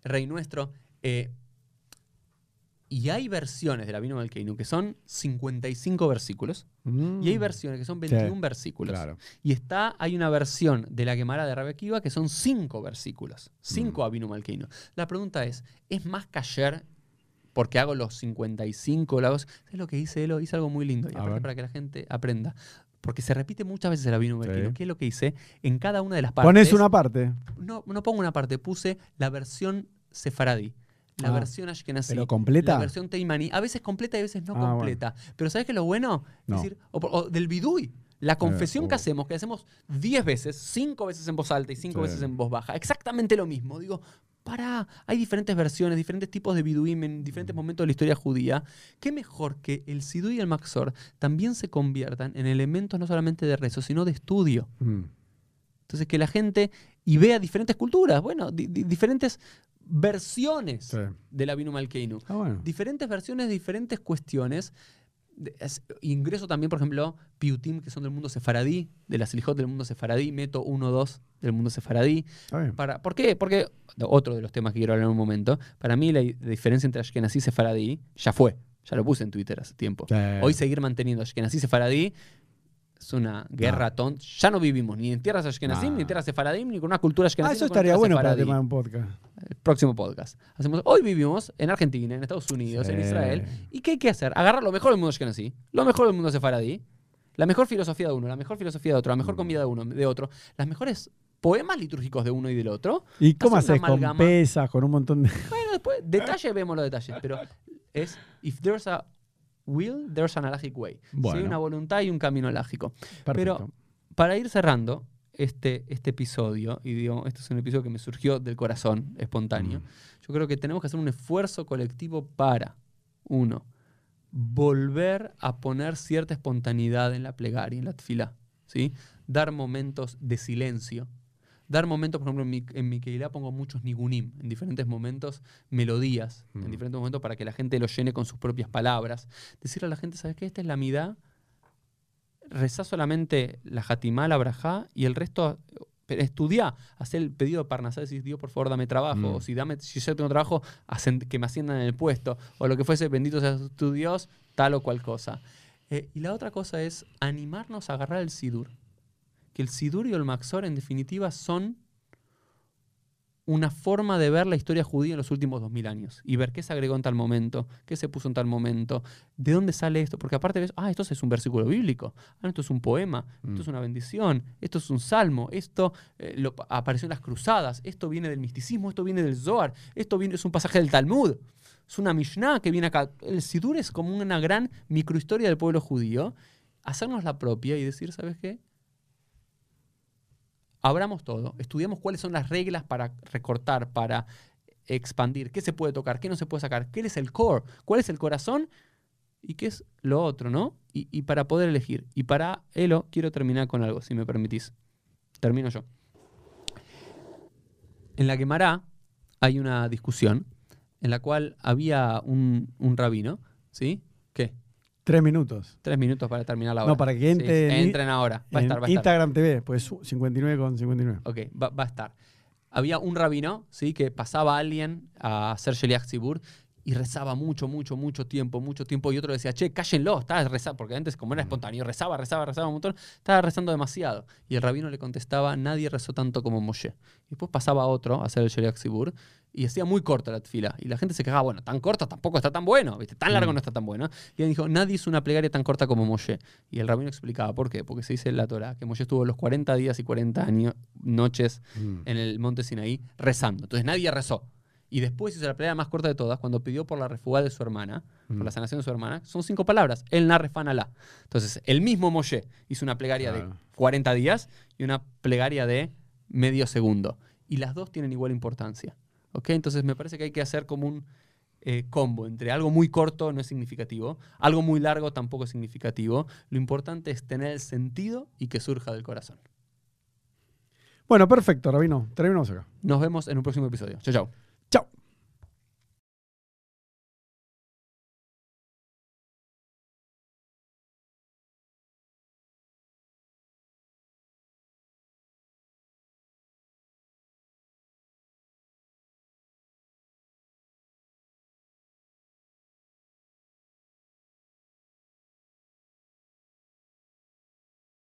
[SPEAKER 1] Rey nuestro. eh, y hay versiones del Avinu Malkeinu que son 55 versículos.
[SPEAKER 2] Mm.
[SPEAKER 1] Y hay versiones que son 21 versículos.
[SPEAKER 2] Claro.
[SPEAKER 1] Y está, hay una versión de la Gemara de Rabbi Akiva que son cinco versículos. Cinco
[SPEAKER 2] Mm.
[SPEAKER 1] Avinu Malkeinu. La pregunta es, ¿es más cayer porque hago los 55? Lo hago- ¿Sabes lo que hice Elo? Hice algo muy lindo. Y aparte para que la gente aprenda. Porque se repite muchas veces el Avinu Malkeinu.
[SPEAKER 2] Sí.
[SPEAKER 1] ¿Qué es lo que hice? En cada una de las partes.
[SPEAKER 2] Pones una parte,
[SPEAKER 1] No, no pongo una parte, puse la versión sefaradí. La
[SPEAKER 2] Ah,
[SPEAKER 1] versión ashkenazí.
[SPEAKER 2] pero completa.
[SPEAKER 1] La versión teimaní. A veces completa y a veces no
[SPEAKER 2] Ah, bueno.
[SPEAKER 1] completa. Pero ¿sabes qué es lo bueno?
[SPEAKER 2] No.
[SPEAKER 1] Es decir, o, del bidui. La confesión que
[SPEAKER 2] oh.
[SPEAKER 1] hacemos, que hacemos 10 veces, 5 veces en voz alta y 5
[SPEAKER 2] Sí.
[SPEAKER 1] veces en voz baja. Exactamente lo mismo. Digo, para, hay diferentes versiones, diferentes tipos de biduim en diferentes momentos de la historia judía. ¿Qué mejor que el sidui y el maxor también se conviertan en elementos no solamente de rezo, sino de estudio?
[SPEAKER 2] Mm.
[SPEAKER 1] Entonces, que la gente y vea diferentes culturas, bueno, di- di- diferentes versiones
[SPEAKER 2] Sí.
[SPEAKER 1] del Avinu Malkeinu.
[SPEAKER 2] Ah, bueno.
[SPEAKER 1] Diferentes versiones, diferentes cuestiones. De- es- ingreso también, por ejemplo, Piutim, que son del mundo sefaradí, de las Selijot del mundo sefaradí, meto 1, 2 del mundo sefaradí. Para, ¿Por qué? Porque, otro de los temas que quiero hablar en un momento, para mí la, la diferencia entre Ashkenazí y sefaradí ya fue. Ya lo puse en Twitter hace tiempo.
[SPEAKER 2] Sí.
[SPEAKER 1] Hoy seguir manteniendo Ashkenazí sefaradí es una guerra tonta. Ya no vivimos ni en tierras Ashkenazim,
[SPEAKER 2] No.
[SPEAKER 1] ni en tierras sefaradim, ni con una cultura Ashkenazí.
[SPEAKER 2] Ah, eso estaría bueno para
[SPEAKER 1] sefaradí.
[SPEAKER 2] de un podcast.
[SPEAKER 1] El próximo podcast. Hacemos, hoy vivimos en Argentina, en Estados Unidos, en. Israel. ¿Y qué hay que hacer? Agarrar lo mejor del mundo Ashkenazí, lo mejor del mundo sefaradí, la mejor filosofía de uno, la mejor filosofía de otro, la mejor comida de uno, de otro, las mejores poemas litúrgicos de uno y del otro.
[SPEAKER 2] ¿Y cómo haces con pesas, con un montón de...
[SPEAKER 1] Bueno, después, detalle vemos los detalles, pero es, if there's a will, there's an halachic way.
[SPEAKER 2] Bueno.
[SPEAKER 1] una voluntad y un camino.
[SPEAKER 2] Perfecto.
[SPEAKER 1] Pero para ir cerrando este, este episodio, y digo, este es un episodio que me surgió del corazón, espontáneo,
[SPEAKER 2] Mm.
[SPEAKER 1] yo creo que tenemos que hacer un esfuerzo colectivo para, uno, volver a poner cierta espontaneidad en la plegaria, en la tefilá, ¿sí? Dar momentos de silencio, dar momentos, por ejemplo, en mi, en mi Keilah pongo muchos nigunim, en diferentes momentos, melodías,
[SPEAKER 2] Mm.
[SPEAKER 1] en diferentes momentos para que la gente lo llene con sus propias palabras. Decirle a la gente, ¿sabes qué? Esta es la midá, rezá solamente la Hatimá, la Brajá, y el resto pero estudiá, haz el pedido de Parnasá, decís, Dios, por favor, dame trabajo,
[SPEAKER 2] Mm.
[SPEAKER 1] o si, dame, si yo tengo trabajo, que me asciendan en el puesto, o lo que fuese, bendito sea tu Dios, tal o cual cosa. Eh, y la otra cosa es animarnos a agarrar el Sidur. Que el Sidur y el Maxor, en definitiva, son una forma de ver la historia judía en los últimos 2000 años y ver qué se agregó en tal momento, qué se puso en tal momento, de dónde sale esto, porque aparte ves, ah, esto es un versículo bíblico, ah, esto es un poema, esto
[SPEAKER 2] Mm.
[SPEAKER 1] es una bendición, esto es un salmo, esto eh, lo- apareció en las cruzadas, esto viene del misticismo, esto viene del Zohar, esto viene, es un pasaje del Talmud, es una Mishnah que viene acá. El Sidur es como una gran microhistoria del pueblo judío, hacernos la propia y decir, ¿sabes qué? Abramos todo, estudiamos cuáles son las reglas para recortar, para expandir, qué se puede tocar, qué no se puede sacar, qué es el core, cuál es el corazón y qué es lo otro, ¿no? Y, para poder elegir. Y para Elo, quiero terminar con algo, si me permitís. Termino yo. En la Gemara hay una discusión en la cual había un, un rabino, ¿sí? ¿Qué?
[SPEAKER 2] Tres minutos.
[SPEAKER 1] Tres minutos para terminar la hora.
[SPEAKER 2] No, para que entre en-
[SPEAKER 1] entren ahora. Va a estar, va a estar.
[SPEAKER 2] Instagram TV, pues 59 con 59.
[SPEAKER 1] Ok, va, va a estar. Había un rabino, ¿sí? Que pasaba a alguien a hacer Sheliach Tzibur y rezaba mucho, mucho, mucho tiempo, mucho tiempo. Y otro decía, che, cállenlo, estaba rezando. Porque antes, como era espontáneo, rezaba, rezaba, rezaba un montón, estaba rezando demasiado. Y el rabino le contestaba, nadie rezó tanto como Moshe. Y después pasaba otro a hacer el Sheliach Tzibur y hacía muy corta la fila. Y la gente se quejaba, bueno, tan corto tampoco está tan bueno, ¿viste? Tan largo
[SPEAKER 2] Mm.
[SPEAKER 1] no está tan bueno. Y él dijo, nadie hizo una plegaria tan corta como Moshe. Y el rabino explicaba, ¿por qué? Porque se dice en la Torah que Moshe estuvo los 40 días y 40 años, noches
[SPEAKER 2] Mm.
[SPEAKER 1] en el monte Sinaí rezando. Entonces nadie rezó. Y después hizo la plegaria más corta de todas cuando pidió por la refuga de su hermana, por
[SPEAKER 2] Mm.
[SPEAKER 1] la sanación de su hermana. Son cinco palabras. El narefan alá. Entonces, el mismo Moshe hizo una plegaria de
[SPEAKER 2] Claro.
[SPEAKER 1] 40 días y una plegaria de medio segundo. Y las dos tienen igual importancia. ¿ok? Entonces me parece que hay que hacer como un eh, combo entre algo muy corto no es significativo, algo muy largo tampoco es significativo. Lo importante es tener el sentido y que surja del corazón.
[SPEAKER 2] Bueno, perfecto, Rabino. Terminamos acá.
[SPEAKER 1] Nos vemos en un próximo episodio. Chao, chao.